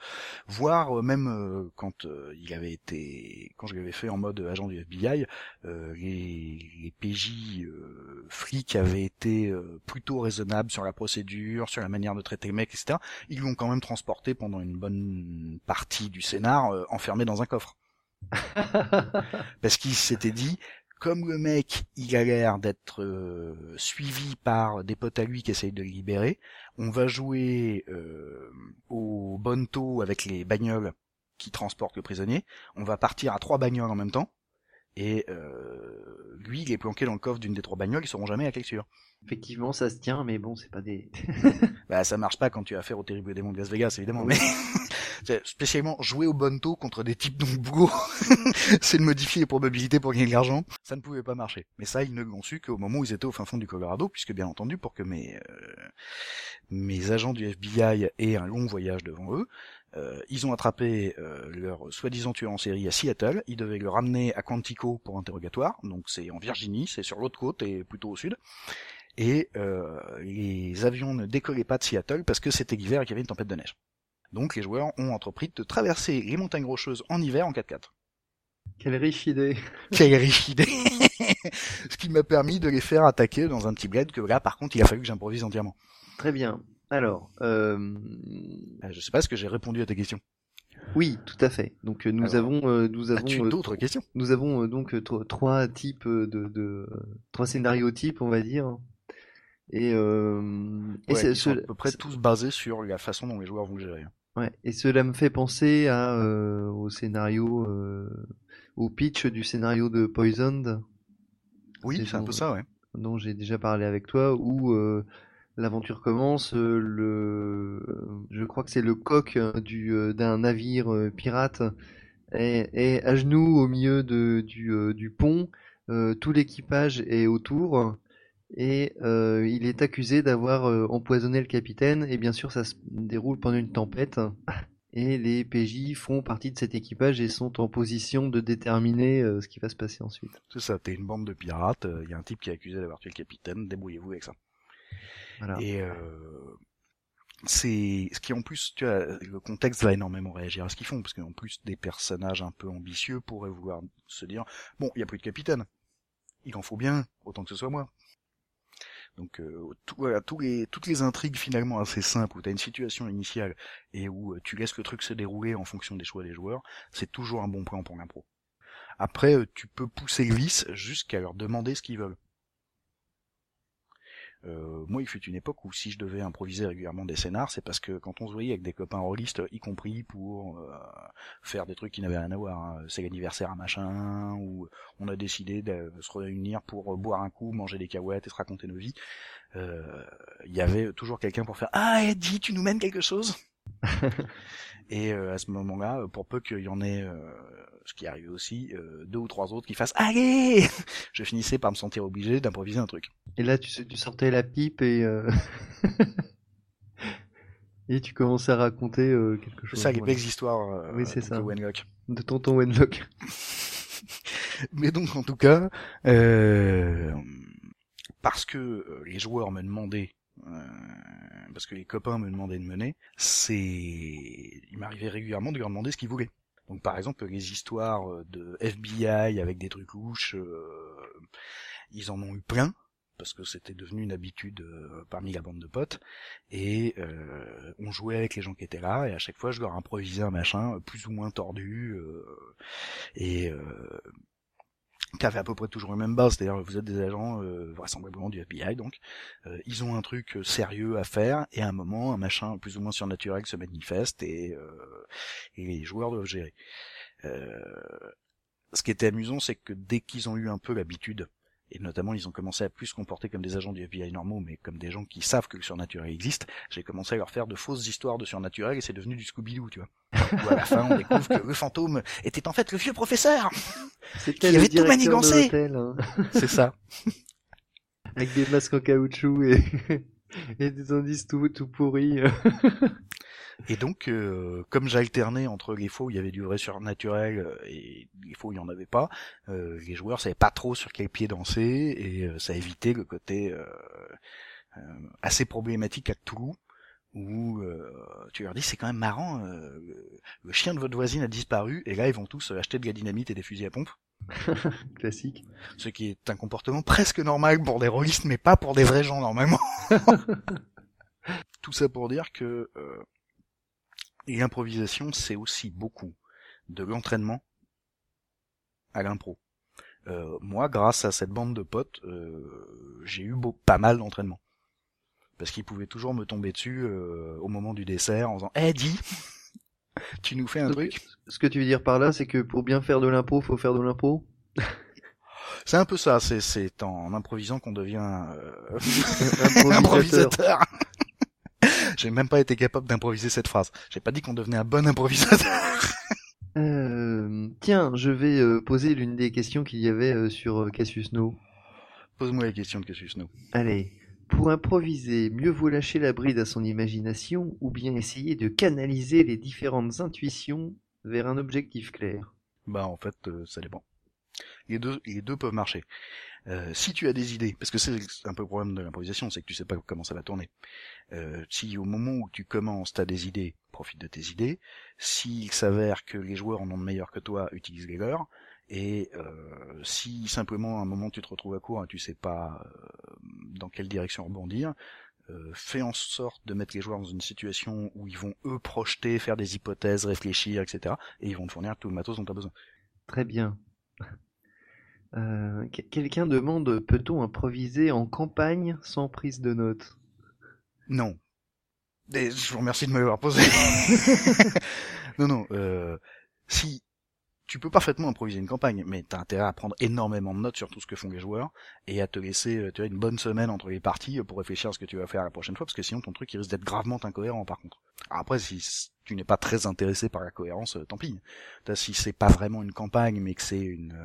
voire euh, même euh, quand euh, il avait été, quand je l'avais fait en mode agent du FBI, euh, les, les PJ euh, flics avaient été euh, plutôt raisonnables sur la procédure, sur la manière de traiter le mec, etc. Ils l'ont quand même transporté pendant une bonne partie du scénar euh, enfermé dans un coffre. Parce qu'il s'était dit, comme le mec, il a l'air d'être euh, suivi par des potes à lui qui essayent de le libérer, on va jouer euh, au bonto avec les bagnoles qui transportent le prisonnier, on va partir à trois bagnoles en même temps, et euh, lui, il est planqué dans le coffre d'une des trois bagnoles, ils sauront jamais à sûr. Effectivement, ça se tient, mais bon, c'est pas des. Bah ça marche pas quand tu as affaire au terrible démon de Las Vegas, évidemment, mais spécialement jouer au bonto contre des types boulot, c'est de modifier les probabilités pour gagner de l'argent, ça ne pouvait pas marcher. Mais ça, ils ne l'ont su qu'au moment où ils étaient au fin fond du Colorado, puisque bien entendu, pour que mes euh, mes agents du FBI aient un long voyage devant eux, euh, ils ont attrapé euh, leur soi-disant tueur en série à Seattle, ils devaient le ramener à Quantico pour interrogatoire, donc c'est en Virginie, c'est sur l'autre côte et plutôt au sud. Et euh, les avions ne décollaient pas de Seattle parce que c'était l'hiver et qu'il y avait une tempête de neige. Donc les joueurs ont entrepris de traverser les montagnes rocheuses en hiver en 4x4. Quelle riche idée. Quelle riche idée Ce qui m'a permis de les faire attaquer dans un petit bled que là par contre il a fallu que j'improvise entièrement. Très bien. Alors, euh... Euh, Je sais pas ce que j'ai répondu à tes questions. oui, tout à fait. Donc euh, nous Alors, avons, euh, nous avons, euh, d'autres questions? nous avons euh, donc euh, tro- trois types euh, de, de trois scénarios types, on va dire. Et, euh... et Ouais, c'est- Ils sont à peu près tous basés sur la façon dont les joueurs vont le gérer. Ouais, et cela me fait penser à, euh, au scénario, euh, au pitch du scénario de Poisoned, Oui, C'est un peu ça, ouais. dont j'ai déjà parlé avec toi, où euh, l'aventure commence, le, je crois que c'est le coq du, d'un navire pirate est, est à genoux au milieu de, du, du pont, tout l'équipage est autour. Et euh, il est accusé d'avoir euh, empoisonné le capitaine, et bien sûr ça se déroule pendant une tempête. Et les PJ font partie de cet équipage et sont en position de déterminer euh, ce qui va se passer ensuite. C'est ça, t'es une bande de pirates, il y a un type qui est accusé d'avoir tué le capitaine, débrouillez-vous avec ça. Voilà. Et euh, c'est ce qui en plus, tu vois, le contexte va énormément réagir à ce qu'ils font, parce qu'en plus des personnages un peu ambitieux pourraient vouloir se dire, bon, il n'y a plus de capitaine, il en faut bien, autant que ce soit moi. Donc euh, toutes les intrigues finalement assez simples où tu une situation initiale et où euh, tu laisses le truc se dérouler en fonction des choix des joueurs, c'est toujours un bon plan pour l'impro. Après, euh, tu peux pousser vice jusqu'à leur demander ce qu'ils veulent. Euh, moi, il fut une époque où si je devais improviser régulièrement des scénars, c'est parce que quand on se voyait avec des copains rôlistes, y compris pour euh, faire des trucs qui n'avaient rien à voir, hein, c'est l'anniversaire à machin, ou on a décidé de se réunir pour boire un coup, manger des cahuètes et se raconter nos vies, euh, il y avait toujours quelqu'un pour faire « Ah, Eddie, tu nous mènes quelque chose ?» Et à ce moment-là, pour peu qu'il y en ait ce qui arrivait aussi, euh, deux ou trois autres qui fassent Allez Je finissais par me sentir obligé d'improviser un truc. Et là, tu, tu sortais la pipe et... Euh, et tu commençais à raconter euh, quelque chose. C'est ça, les belles histoires oui, c'est ça. de Wenlock. De tonton Wenlock. Mais donc, en tout cas, euh, parce que les joueurs me demandaient parce que les copains me demandaient de mener, c'est, il m'arrivait régulièrement de leur demander ce qu'ils voulaient. Donc par exemple les histoires euh, de FBI avec des trucs louches, euh, ils en ont eu plein parce que c'était devenu une habitude euh, parmi la bande de potes et on jouait avec les gens qui étaient là et à chaque fois je leur improvisais un machin plus ou moins tordu et qui avait à peu près toujours la même base, c'est-à-dire vous êtes des agents euh, vraisemblablement du FBI, donc euh, ils ont un truc euh, sérieux à faire, et à un moment, un machin plus ou moins surnaturel se manifeste, et, euh, et les joueurs doivent gérer. ce qui était amusant, c'est que dès qu'ils ont eu un peu l'habitude et notamment ils ont commencé à plus se comporter comme des agents du FBI normaux, mais comme des gens qui savent que le surnaturel existe, j'ai commencé à leur faire de fausses histoires de surnaturel et c'est devenu du Scooby-Doo, tu vois. Où à la fin on découvre que le fantôme était en fait le vieux professeur qui avait tout manigancé. Hein. C'est ça. Avec des masques en caoutchouc et, et des indices tout, tout pourris. Et donc, euh, comme j'alternais entre les fois où il y avait du vrai surnaturel euh, et les fois où il n'y en avait pas, euh, les joueurs savaient pas trop sur quel pied danser et ça évitait le côté assez problématique à Toulouse où tu leur dis c'est quand même marrant, le chien de votre voisine a disparu et là ils vont tous acheter de la dynamite et des fusils à pompe. Classique. Ce qui est un comportement presque normal pour des rôlistes mais pas pour des vrais gens normalement. Tout ça pour dire que et l'improvisation, c'est aussi beaucoup de l'entraînement à l'impro. Euh, moi, grâce à cette bande de potes, euh, j'ai eu beau, pas mal d'entraînement. Parce qu'ils pouvaient toujours me tomber dessus euh, au moment du dessert en disant Eh dis Tu nous fais un truc Ce que tu veux dire par là, c'est que pour bien faire de l'impro, faut faire de l'impro? C'est un peu ça, c'est en improvisant qu'on devient improvisateur. J'ai même pas été capable d'improviser cette phrase. J'ai pas dit qu'on devenait un bon improvisateur. Euh, tiens, je vais euh, poser l'une des questions qu'il y avait euh, sur Cassius No. Pose-moi la question de Cassius No. Allez. Pour improviser, mieux vaut lâcher la bride à son imagination ou bien essayer de canaliser les différentes intuitions vers un objectif clair? Bah en fait, ça dépend. Les deux, les deux peuvent marcher. Euh, si tu as des idées, parce que c'est un peu le problème de l'improvisation, c'est que tu sais pas comment ça va tourner. Euh, si au moment où tu commences, tu as des idées, profite de tes idées. S'il s'avère que les joueurs en ont de meilleurs que toi, utilise les leurs. Et euh, si simplement à un moment tu te retrouves à court et tu sais pas dans quelle direction rebondir, fais en sorte de mettre les joueurs dans une situation où ils vont eux projeter, faire des hypothèses, réfléchir, etc. Et ils vont te fournir tout le matos dont tu as besoin. Très bien. Euh, quelqu'un demande peut-on improviser en campagne sans prise de notes? Non. je vous remercie de me l'avoir posé. non, non. Euh, si tu peux parfaitement improviser une campagne, mais t'as intérêt à prendre énormément de notes sur tout ce que font les joueurs et à te laisser euh, tu vois, une bonne semaine entre les parties pour réfléchir à ce que tu vas faire la prochaine fois, parce que sinon ton truc il risque d'être gravement incohérent par contre. après, si tu n'es pas très intéressé par la cohérence, tant pis. Si c'est pas vraiment une campagne, mais que c'est une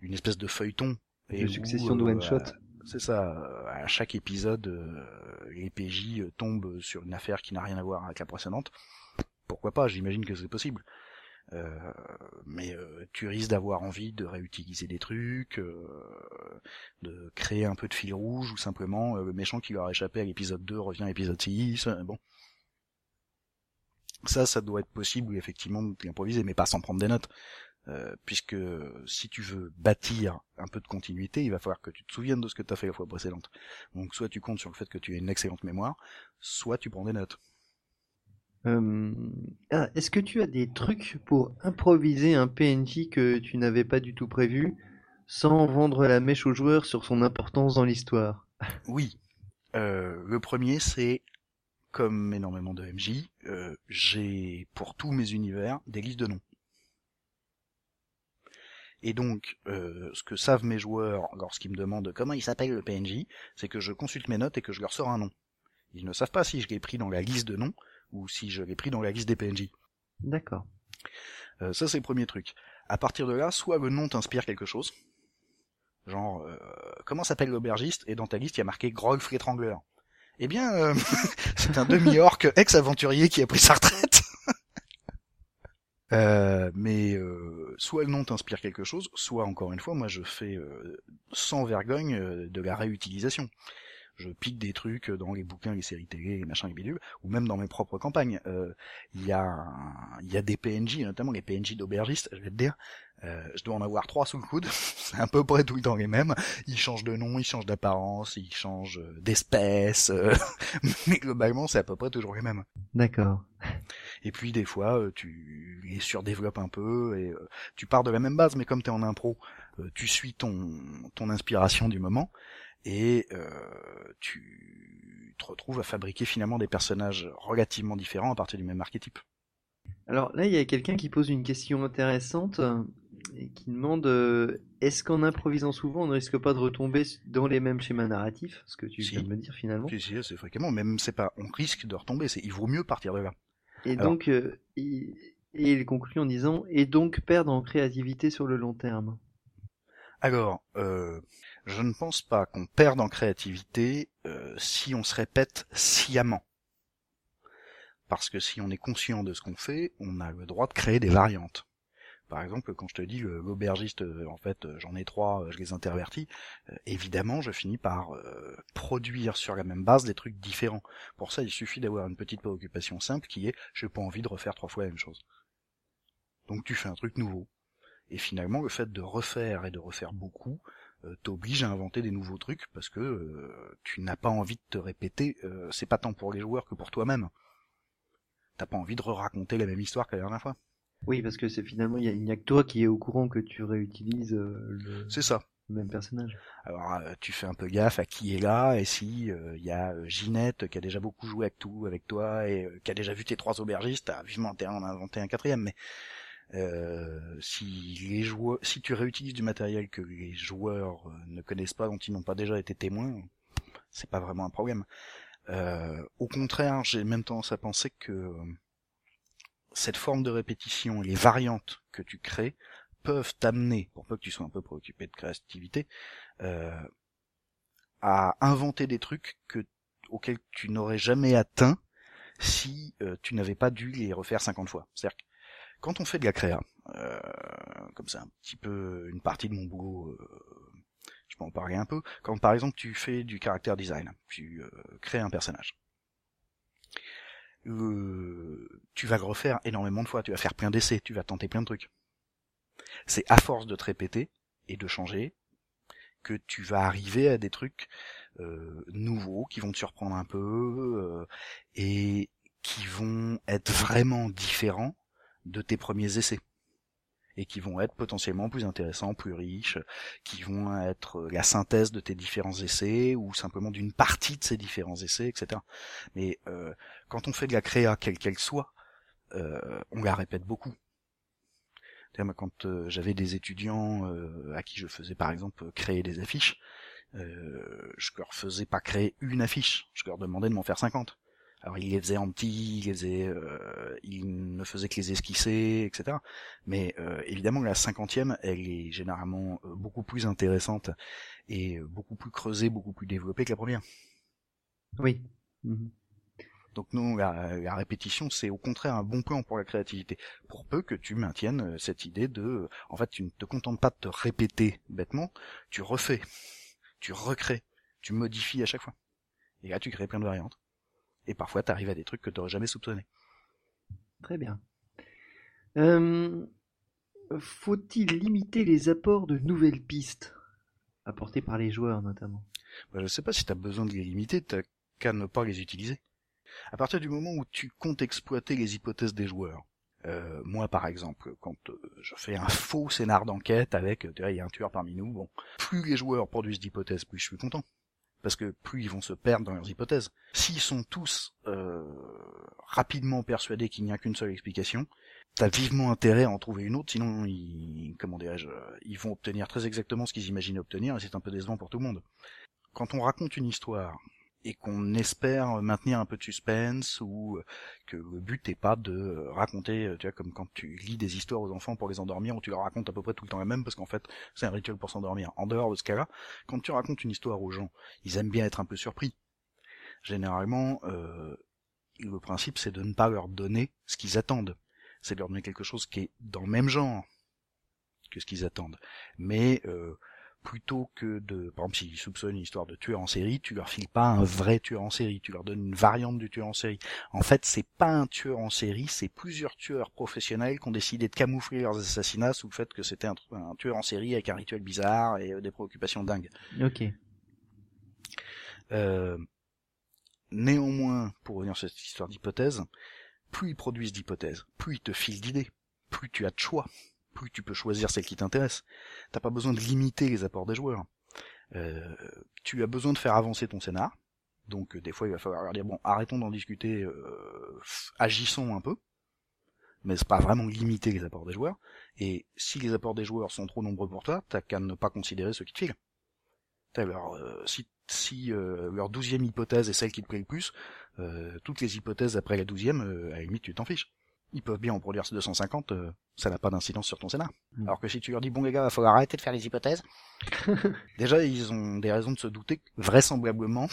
une espèce de feuilleton. Et une succession de one shot. C'est ça. À chaque épisode, euh, les PJ tombent sur une affaire qui n'a rien à voir avec la précédente. Pourquoi pas J'imagine que c'est possible. Euh, mais euh, tu risques d'avoir envie de réutiliser des trucs, de créer un peu de fil rouge, ou simplement le méchant qui leur a échappé à l'épisode 2 revient à l'épisode 6. bon. Ça, ça doit être possible, effectivement, d'improviser, mais pas sans prendre des notes. Euh, puisque si tu veux bâtir un peu de continuité, il va falloir que tu te souviennes de ce que tu as fait la fois précédente. Donc soit tu comptes sur le fait que tu aies une excellente mémoire, soit tu prends des notes. Euh... Ah, Est-ce que tu as des trucs pour improviser un PNJ que tu n'avais pas du tout prévu, sans vendre la mèche au joueur sur son importance dans l'histoire? Oui. Euh, le premier, c'est comme énormément de MJ, euh, j'ai pour tous mes univers des listes de noms. Et donc, euh, ce que savent mes joueurs lorsqu'ils me demandent comment il s'appelle le PNJ, c'est que je consulte mes notes et que je leur sors un nom. Ils ne savent pas si je l'ai pris dans la liste de noms ou si je l'ai pris dans la liste des PNJ. D'accord. Euh, ça c'est le premier truc. À partir de là, soit le nom t'inspire quelque chose, genre euh, comment s'appelle l'aubergiste? et dans ta liste il y a marqué Grolf l'étrangleur. Eh bien, euh, c'est un demi-orc ex-aventurier qui a pris sa retraite. Euh, mais euh, soit le nom t'inspire quelque chose, soit encore une fois, moi je fais euh, sans vergogne euh, de la réutilisation. Je pique des trucs dans les bouquins, les séries télé, les machins, les bidules, ou même dans mes propres campagnes. Euh, Il y a, y a des PNJ, notamment les PNJ d'aubergistes, je vais te dire. Euh, je dois en avoir trois sous le coude. C'est à peu près tout le temps les mêmes. Ils changent de nom, ils changent d'apparence, ils changent d'espèce, mais globalement c'est à peu près toujours les mêmes. D'accord. Et puis des fois, euh, tu les surdéveloppes un peu et euh, tu pars de la même base, mais comme tu es en impro, euh, tu suis ton, ton inspiration du moment et euh, tu te retrouves à fabriquer finalement des personnages relativement différents à partir du même archétype. Alors là, il y a quelqu'un qui pose une question intéressante et qui demande euh, est-ce qu'en improvisant souvent, on ne risque pas de retomber dans les mêmes schémas narratifs? Ce que tu Si. viens de me dire finalement. Si, si, c'est fréquemment, même c'est pas, on risque de retomber, c'est, il vaut mieux partir de là. Et Alors- donc, euh, il, et il conclut en disant et donc perdre en créativité sur le long terme. Alors, euh, je ne pense pas qu'on perde en créativité euh, si on se répète sciemment. Parce que si on est conscient de ce qu'on fait, on a le droit de créer des variantes. Par exemple, quand je te dis l'aubergiste, euh, en fait, euh, j'en ai trois, euh, je les intervertis, évidemment, je finis par produire sur la même base des trucs différents. Pour ça, il suffit d'avoir une petite préoccupation simple qui est, j'ai pas envie de refaire trois fois la même chose. Donc tu fais un truc nouveau. Et finalement, le fait de refaire et de refaire beaucoup t'oblige à inventer des nouveaux trucs parce que tu n'as pas envie de te répéter. c'est pas tant pour les joueurs que pour toi-même. T'as pas envie de raconter la même histoire que la dernière fois. Oui, parce que c'est finalement, il a- n'y a, que toi qui est au courant que tu réutilises euh, le C'est ça. même personnage. Alors euh, tu fais un peu gaffe à qui est là et si il y a euh, Ginette qui a déjà beaucoup joué avec tout avec toi et euh, qui a déjà vu tes trois aubergistes, t'as vivement intérêt à en inventer un quatrième. Mais euh, si les joueurs, si tu réutilises du matériel que les joueurs euh, ne connaissent pas, dont ils n'ont pas déjà été témoins, c'est pas vraiment un problème. Euh, au contraire, j'ai même tendance à penser que euh, cette forme de répétition et les variantes que tu crées peuvent t'amener, pour peu que tu sois un peu préoccupé de créativité, euh, à inventer des trucs que, auxquels tu n'aurais jamais atteint si euh, tu n'avais pas dû les refaire 50 fois. C'est-à-dire que quand on fait de la créa, euh, comme c'est un petit peu une partie de mon boulot, je peux en parler un peu. Quand par exemple tu fais du caractère design, tu crées un personnage. Euh, tu vas le refaire énormément de fois, tu vas faire plein d'essais, tu vas tenter plein de trucs. C'est à force de te répéter et de changer que tu vas arriver à des trucs euh, nouveaux qui vont te surprendre un peu euh, et qui vont être vraiment différents de tes premiers essais et qui vont être potentiellement plus intéressants, plus riches, qui vont être la synthèse de tes différents essais ou simplement d'une partie de ces différents essais, etc. Mais euh, quand on fait de la créa, quelle qu'elle soit, euh, on la répète beaucoup. Quand euh, j'avais des étudiants euh, à qui je faisais par exemple créer des affiches, euh, je leur faisais pas créer une affiche, je leur demandais de m'en faire 50. Alors ils les faisaient en petit, ils, les faisaient, euh, ils ne faisaient que les esquisser, etc. Mais euh, évidemment la cinquantième, elle est généralement euh, beaucoup plus intéressante et euh, beaucoup plus creusée, beaucoup plus développée que la première. Oui. Mhm. Donc non, la, la répétition, c'est au contraire un bon plan pour la créativité. Pour peu que tu maintiennes cette idée de, en fait, tu ne te contentes pas de te répéter bêtement, tu refais, tu recrées, tu modifies à chaque fois. Et là, tu crées plein de variantes. Et parfois, tu arrives à des trucs que tu n'aurais jamais soupçonné. Très bien. Euh, Faut-il limiter les apports de nouvelles pistes apportées par les joueurs notamment? Bah, je sais pas si tu as besoin de les limiter, t'as qu'à ne pas les utiliser. À partir du moment où tu comptes exploiter les hypothèses des joueurs, euh, moi par exemple, quand euh, je fais un faux scénar d'enquête avec, il y a un tueur parmi nous, bon, plus les joueurs produisent d'hypothèses, plus je suis content. Parce que plus ils vont se perdre dans leurs hypothèses. S'ils sont tous euh, rapidement persuadés qu'il n'y a qu'une seule explication, t'as vivement intérêt à en trouver une autre, sinon ils, comment dirais-je, ils vont obtenir très exactement ce qu'ils imaginaient obtenir, et c'est un peu décevant pour tout le monde. Quand on raconte une histoire et qu'on espère maintenir un peu de suspense ou que le but n'est pas de raconter, tu vois, comme quand tu lis des histoires aux enfants pour les endormir, où tu leur racontes à peu près tout le temps la même, parce qu'en fait, c'est un rituel pour s'endormir. En dehors de ce cas-là, quand tu racontes une histoire aux gens, ils aiment bien être un peu surpris. Généralement, euh, le principe, c'est de ne pas leur donner ce qu'ils attendent. C'est de leur donner quelque chose qui est dans le même genre que ce qu'ils attendent. Mais euh, plutôt que de, par exemple, s'ils soupçonnent une histoire de tueur en série, tu leur files pas un vrai tueur en série, tu leur donnes une variante du tueur en série. En fait, c'est pas un tueur en série, c'est plusieurs tueurs professionnels qui ont décidé de camoufler leurs assassinats sous le fait que c'était un, tueur en série avec un rituel bizarre et euh, des préoccupations dingues. Ok. Euh, néanmoins, pour revenir sur cette histoire d'hypothèse, plus ils produisent d'hypothèses, plus ils te filent d'idées, plus tu as de choix plus tu peux choisir celle qui t'intéresse. T'as pas besoin de limiter les apports des joueurs. Euh, tu as besoin de faire avancer ton scénar. Donc euh, des fois il va falloir dire bon arrêtons d'en discuter, euh, agissons un peu. Mais c'est pas vraiment limiter les apports des joueurs. Et si les apports des joueurs sont trop nombreux pour toi, t'as qu'à ne pas considérer ceux qui te filent. Alors, si, si leur douzième hypothèse est celle qui te plaît le plus, toutes les hypothèses après la douzième, à la limite tu t'en fiches ils peuvent bien en produire 250, euh, ça n'a pas d'incidence sur ton scénar. Mm. Alors que si tu leur dis, bon les gars, il faut arrêter de faire les hypothèses, déjà ils ont des raisons de se douter, vraisemblablement,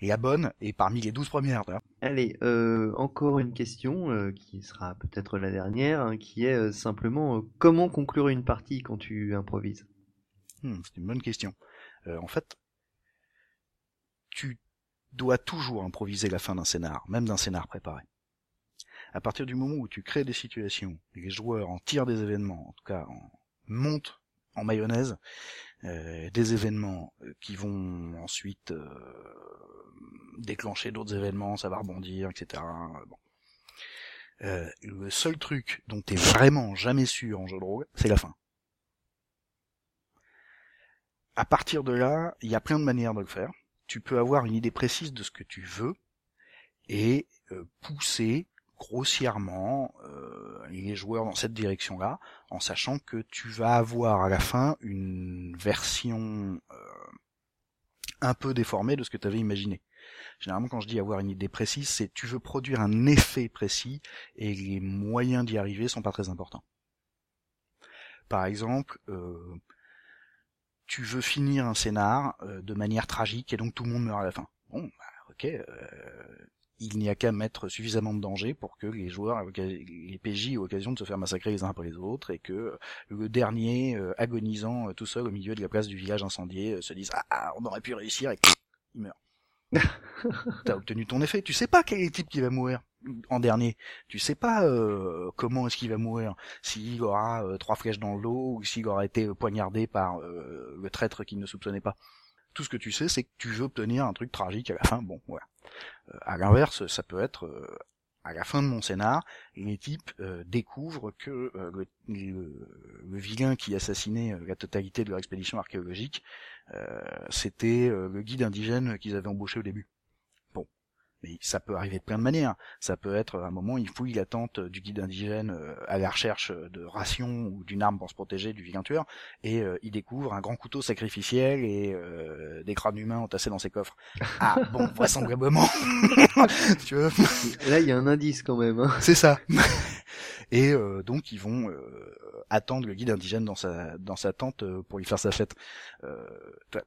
la bonne est parmi les 12 premières. Allez, euh, encore une question, euh, qui sera peut-être la dernière, hein, qui est simplement, comment conclure une partie quand tu improvises? Hmm, C'est une bonne question. en fait, tu dois toujours improviser la fin d'un scénar, même d'un scénar préparé à partir du moment où tu crées des situations, les joueurs en tirent des événements, en tout cas en montent en mayonnaise euh, des événements euh, qui vont ensuite euh, déclencher d'autres événements, ça va rebondir, etc. Le seul truc dont tu es vraiment jamais sûr en jeu de rôle, c'est la fin. À partir de là, il y a plein de manières de le faire. Tu peux avoir une idée précise de ce que tu veux et pousser grossièrement euh, les joueurs dans cette direction-là, en sachant que tu vas avoir à la fin une version euh, un peu déformée de ce que tu avais imaginé. Généralement, quand je dis avoir une idée précise, c'est tu veux produire un effet précis et les moyens d'y arriver sont pas très importants. Par exemple, euh, tu veux finir un scénar euh, de manière tragique et donc tout le monde meurt à la fin. Bon, bah, ok, il n'y a qu'à mettre suffisamment de danger pour que les joueurs, les PJ aient l'occasion de se faire massacrer les uns après les autres et que le dernier, euh, agonisant euh, tout seul au milieu de la place du village incendié, euh, se dise ah, ah, on aurait pu réussir et il meurt. T'as obtenu ton effet. Tu sais pas quel est le type qui va mourir en dernier. Tu sais pas comment est-ce qu'il va mourir. S'il aura trois flèches dans le dos ou s'il aura été poignardé par le traître qu'il ne soupçonnait pas. Tout ce que tu sais, c'est que tu veux obtenir un truc tragique à la fin. Bon, voilà. Euh, à l'inverse, ça peut être euh, à la fin de mon scénar, les types euh, découvrent que le, vilain qui assassinait la totalité de leur expédition archéologique, c'était le guide indigène qu'ils avaient embauché au début. Mais ça peut arriver de plein de manières. Ça peut être à un moment, il fouille la tente du guide indigène euh, à la recherche de rations ou d'une arme pour se protéger du vilain tueur, et euh, il découvre un grand couteau sacrificiel et euh, des crânes humains entassés dans ses coffres. Ah bon, vraisemblablement. tu veux Là, il y a un indice quand même. Hein. C'est ça. et donc ils vont attendre le guide indigène dans sa dans sa tente pour lui faire sa fête.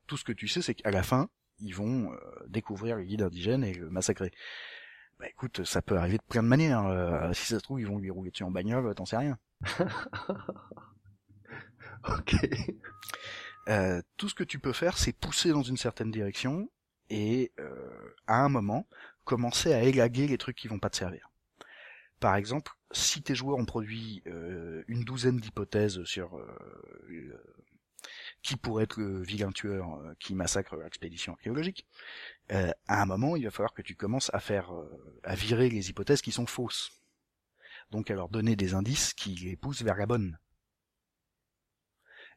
tout ce que tu sais, c'est qu'à la fin, ils vont euh, découvrir le guide indigène et le massacrer. Bah écoute, ça peut arriver de plein de manières. Euh, si ça se trouve, ils vont lui rouler dessus en bagnole, t'en sais rien. ok. Euh, tout ce que tu peux faire, c'est pousser dans une certaine direction et à un moment commencer à élaguer les trucs qui vont pas te servir. Par exemple, si tes joueurs ont produit une douzaine d'hypothèses sur qui pourrait être le vilain tueur euh, qui massacre l'expédition archéologique, euh, à un moment, il va falloir que tu commences à faire, euh, à virer les hypothèses qui sont fausses. Donc à leur donner des indices qui les poussent vers la bonne.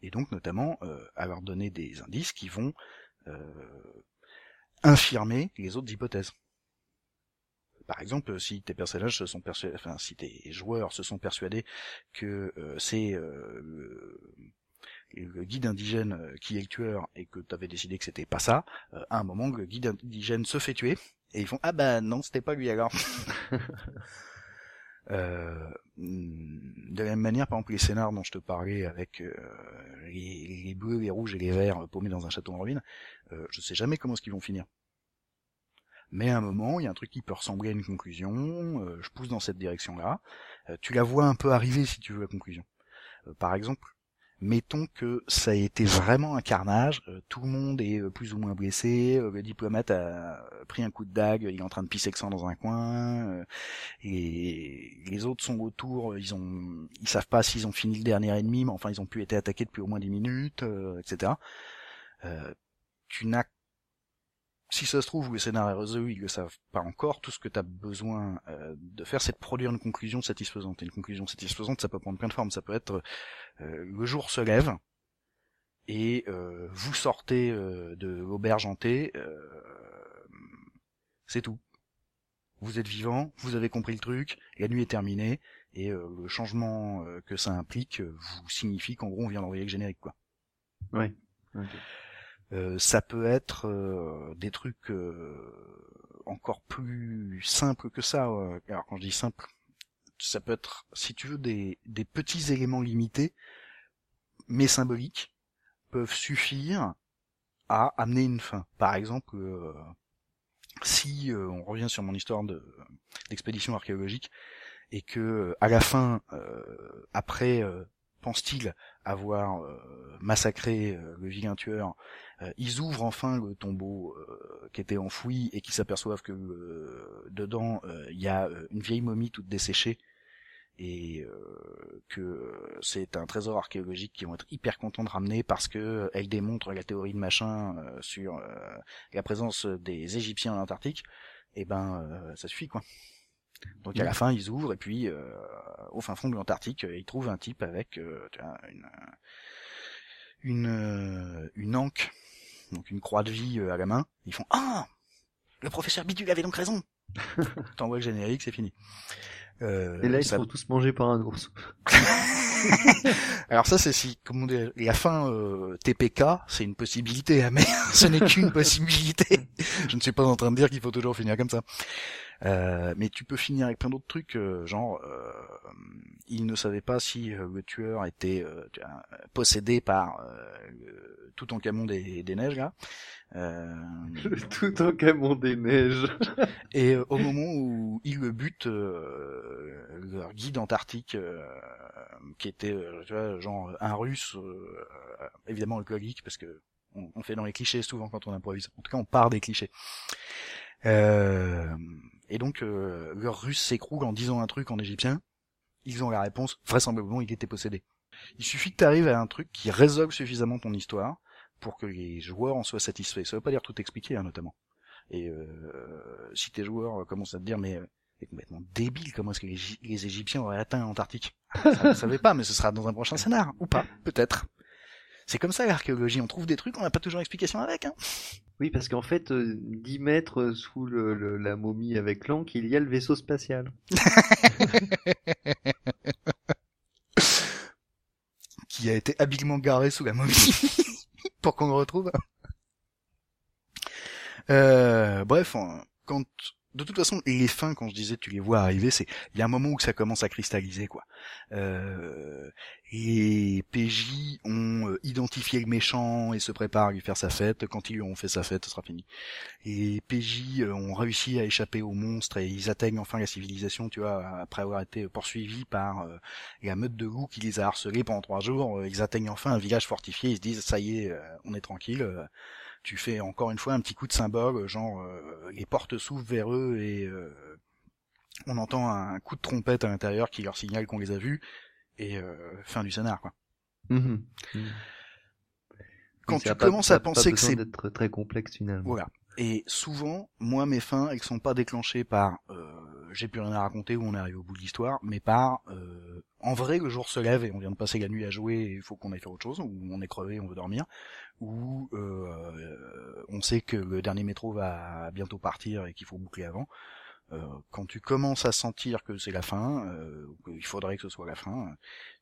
Et donc notamment à leur donner des indices qui vont infirmer les autres hypothèses. Par exemple, si tes personnages se sont persuadés, enfin si tes joueurs se sont persuadés que c'est le guide indigène qui est le tueur et que tu avais décidé que c'était pas ça, à un moment le guide indigène se fait tuer et ils font ah bah non c'était pas lui alors. Euh, de la même manière, par exemple, les scénars dont je te parlais avec euh, les, bleus, les rouges et les verts paumés dans un château en ruine, euh, je sais jamais comment est-ce qu'ils vont finir. Mais à un moment, il y a un truc qui peut ressembler à une conclusion, euh, je pousse dans cette direction-là, tu la vois un peu arriver si tu veux la conclusion. par exemple, mettons que ça a été vraiment un carnage, euh, tout le monde est euh, plus ou moins blessé, euh, le diplomate a pris un coup de dague, il est en train de pisser que sang dans un coin, et les autres sont autour, ils ont, ils savent pas s'ils ont fini le dernier ennemi, mais enfin ils ont pu être attaqués depuis au moins 10 minutes, etc. tu n'as si ça se trouve, le scénario est résolu, ils le savent pas encore. Tout ce que tu as besoin euh, de faire, c'est de produire une conclusion satisfaisante. Et une conclusion satisfaisante, ça peut prendre plein de formes. Ça peut être euh, le jour se lève et euh, vous sortez de l'auberge hantée. c'est tout. Vous êtes vivant, vous avez compris le truc, la nuit est terminée et le changement que ça implique vous signifie qu'en gros on vient d'envoyer le générique quoi. Ouais. Euh, ça peut être euh, des trucs euh, encore plus simples que ça. Alors quand je dis simple, ça peut être, si tu veux, des, des petits éléments limités, mais symboliques, peuvent suffire à amener une fin. Par exemple, si on revient sur mon histoire d'expédition archéologique et que à la fin, après pense-t-il avoir massacré le vilain tueur euh, ils ouvrent enfin le tombeau euh, qui était enfoui et qui s'aperçoivent que euh, dedans il y a une vieille momie toute desséchée et que c'est un trésor archéologique qui vont être hyper contents de ramener parce que elle démontre la théorie de machin sur la présence des Égyptiens en Antarctique, et eh ben ça suffit quoi. Donc à la fin ils ouvrent et puis au fin fond de l'Antarctique ils trouvent un type avec une une une anque donc une croix de vie euh, à la main. Ils font ah le professeur Bidule avait donc raison. T'envoies le générique, c'est fini. Euh, et là, ils ça... sont tous mangés par un ours. Alors ça, c'est si, comme on dit, la fin euh, TPK, c'est une possibilité, hein, mais ce n'est qu'une possibilité. Je ne suis pas en train de dire qu'il faut toujours finir comme ça. Euh, mais tu peux finir avec plein d'autres trucs, euh, genre euh, il ne savait pas si le tueur était possédé par tout en camon des, des neiges là. tout en camon des neiges. et au moment où il le bute, leur guide antarctique, qui était tu vois, genre un russe, évidemment alcoolique, parce que on, on, fait dans les clichés souvent quand on improvise. En tout cas, on part des clichés. Euh, et donc, euh, leur russe s'écroule en disant un truc en égyptien. Ils ont la réponse, vraisemblablement, il était possédé. Il suffit que tu arrives à un truc qui résolve suffisamment ton histoire pour que les joueurs en soient satisfaits. Ça veut pas dire tout expliquer, hein, notamment. Et euh, si tes joueurs commencent à te dire, mais c'est complètement débile, comment est-ce que les, Égyptiens auraient atteint l'Antarctique? Ça ne savait pas, mais ce sera dans un prochain scénar, ou pas, peut-être. C'est comme ça l'archéologie, on trouve des trucs, on n'a pas toujours explication avec. Hein. Oui, parce qu'en fait, 10 euh, mètres sous le, la momie avec l'encre, il y a le vaisseau spatial. qui a été habilement garé sous la momie pour qu'on le retrouve. Euh, bref, quand de toute façon, les fins, quand je disais tu les vois arriver, c'est il y a un moment où ça commence à cristalliser quoi. Euh, les PJ ont euh, identifié le méchant et se préparent à lui faire sa fête. Quand ils lui ont fait sa fête, ce sera fini. Et PJ euh, ont réussi à échapper aux monstres et ils atteignent enfin la civilisation, tu vois, après avoir été poursuivis par euh, la meute de loups qui les a harcelés pendant trois jours. ils atteignent enfin un village fortifié. Ils se disent ça y est, on est tranquille tu fais encore une fois un petit coup de symbole, genre euh, les portes s'ouvrent vers eux et euh, on entend un coup de trompette à l'intérieur qui leur signale qu'on les a vus et euh, fin du scénar quoi. Mmh mmh. Quand tu commences à penser que c'est d'être très complexe finalement. Voilà. Et souvent, moi, mes fins, elles sont pas déclenchées par j'ai plus rien à raconter, où on est arrivé au bout de l'histoire, mais par en vrai le jour se lève et on vient de passer la nuit à jouer et il faut qu'on aille faire autre chose, ou on est crevé, on veut dormir, ou on sait que le dernier métro va bientôt partir et qu'il faut boucler avant. quand tu commences à sentir que c'est la fin, il faudrait que ce soit la fin,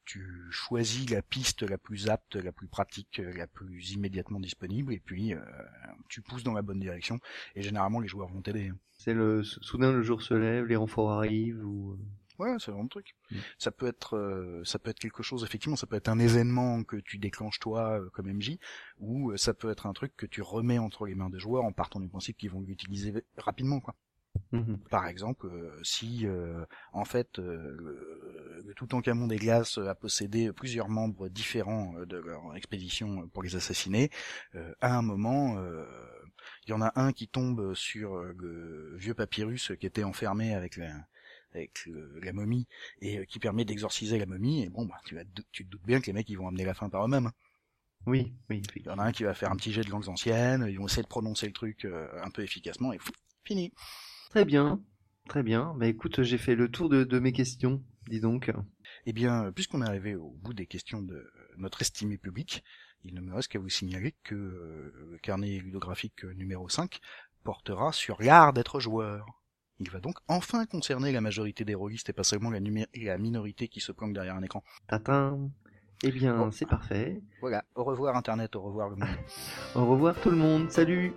tu choisis la piste la plus apte, la plus pratique, la plus immédiatement disponible, et puis tu pousses dans la bonne direction. Et généralement, les joueurs vont t'aider. C'est le soudain le jour se lève, les renforts arrivent ou. Euh, ouais, c'est vraiment le truc. Mm. Ça peut être, ça peut être quelque chose. Effectivement, ça peut être un événement que tu déclenches toi comme MJ, ou ça peut être un truc que tu remets entre les mains des joueurs en partant du principe qu'ils vont l'utiliser rapidement, quoi. Mhm. Par exemple, euh, si euh, en fait euh, le, tout Toutankhamon des glaces a possédé plusieurs membres différents de leur expédition pour les assassiner, à un moment, il y en a un qui tombe sur le vieux papyrus qui était enfermé avec la, avec la momie et qui permet d'exorciser la momie. Et bon, bah, tu, vas, tu te doutes bien que les mecs ils vont amener la fin par eux-mêmes. Hein. Oui, oui. Il y en a un qui va faire un petit jet de langues anciennes, ils vont essayer de prononcer le truc un peu efficacement et fini. Très bien, très bien. Bah écoute, j'ai fait le tour de, mes questions, dis donc. Eh bien, puisqu'on est arrivé au bout des questions de notre estimé public, il ne me reste qu'à vous signaler que euh, le carnet ludographique numéro 5 portera sur l'art d'être joueur. Il va donc enfin concerner la majorité des rôlistes et pas seulement la, la minorité qui se planque derrière un écran. Tatin Eh bien, c'est parfait. Voilà, au revoir Internet, au revoir le monde. au revoir tout le monde, salut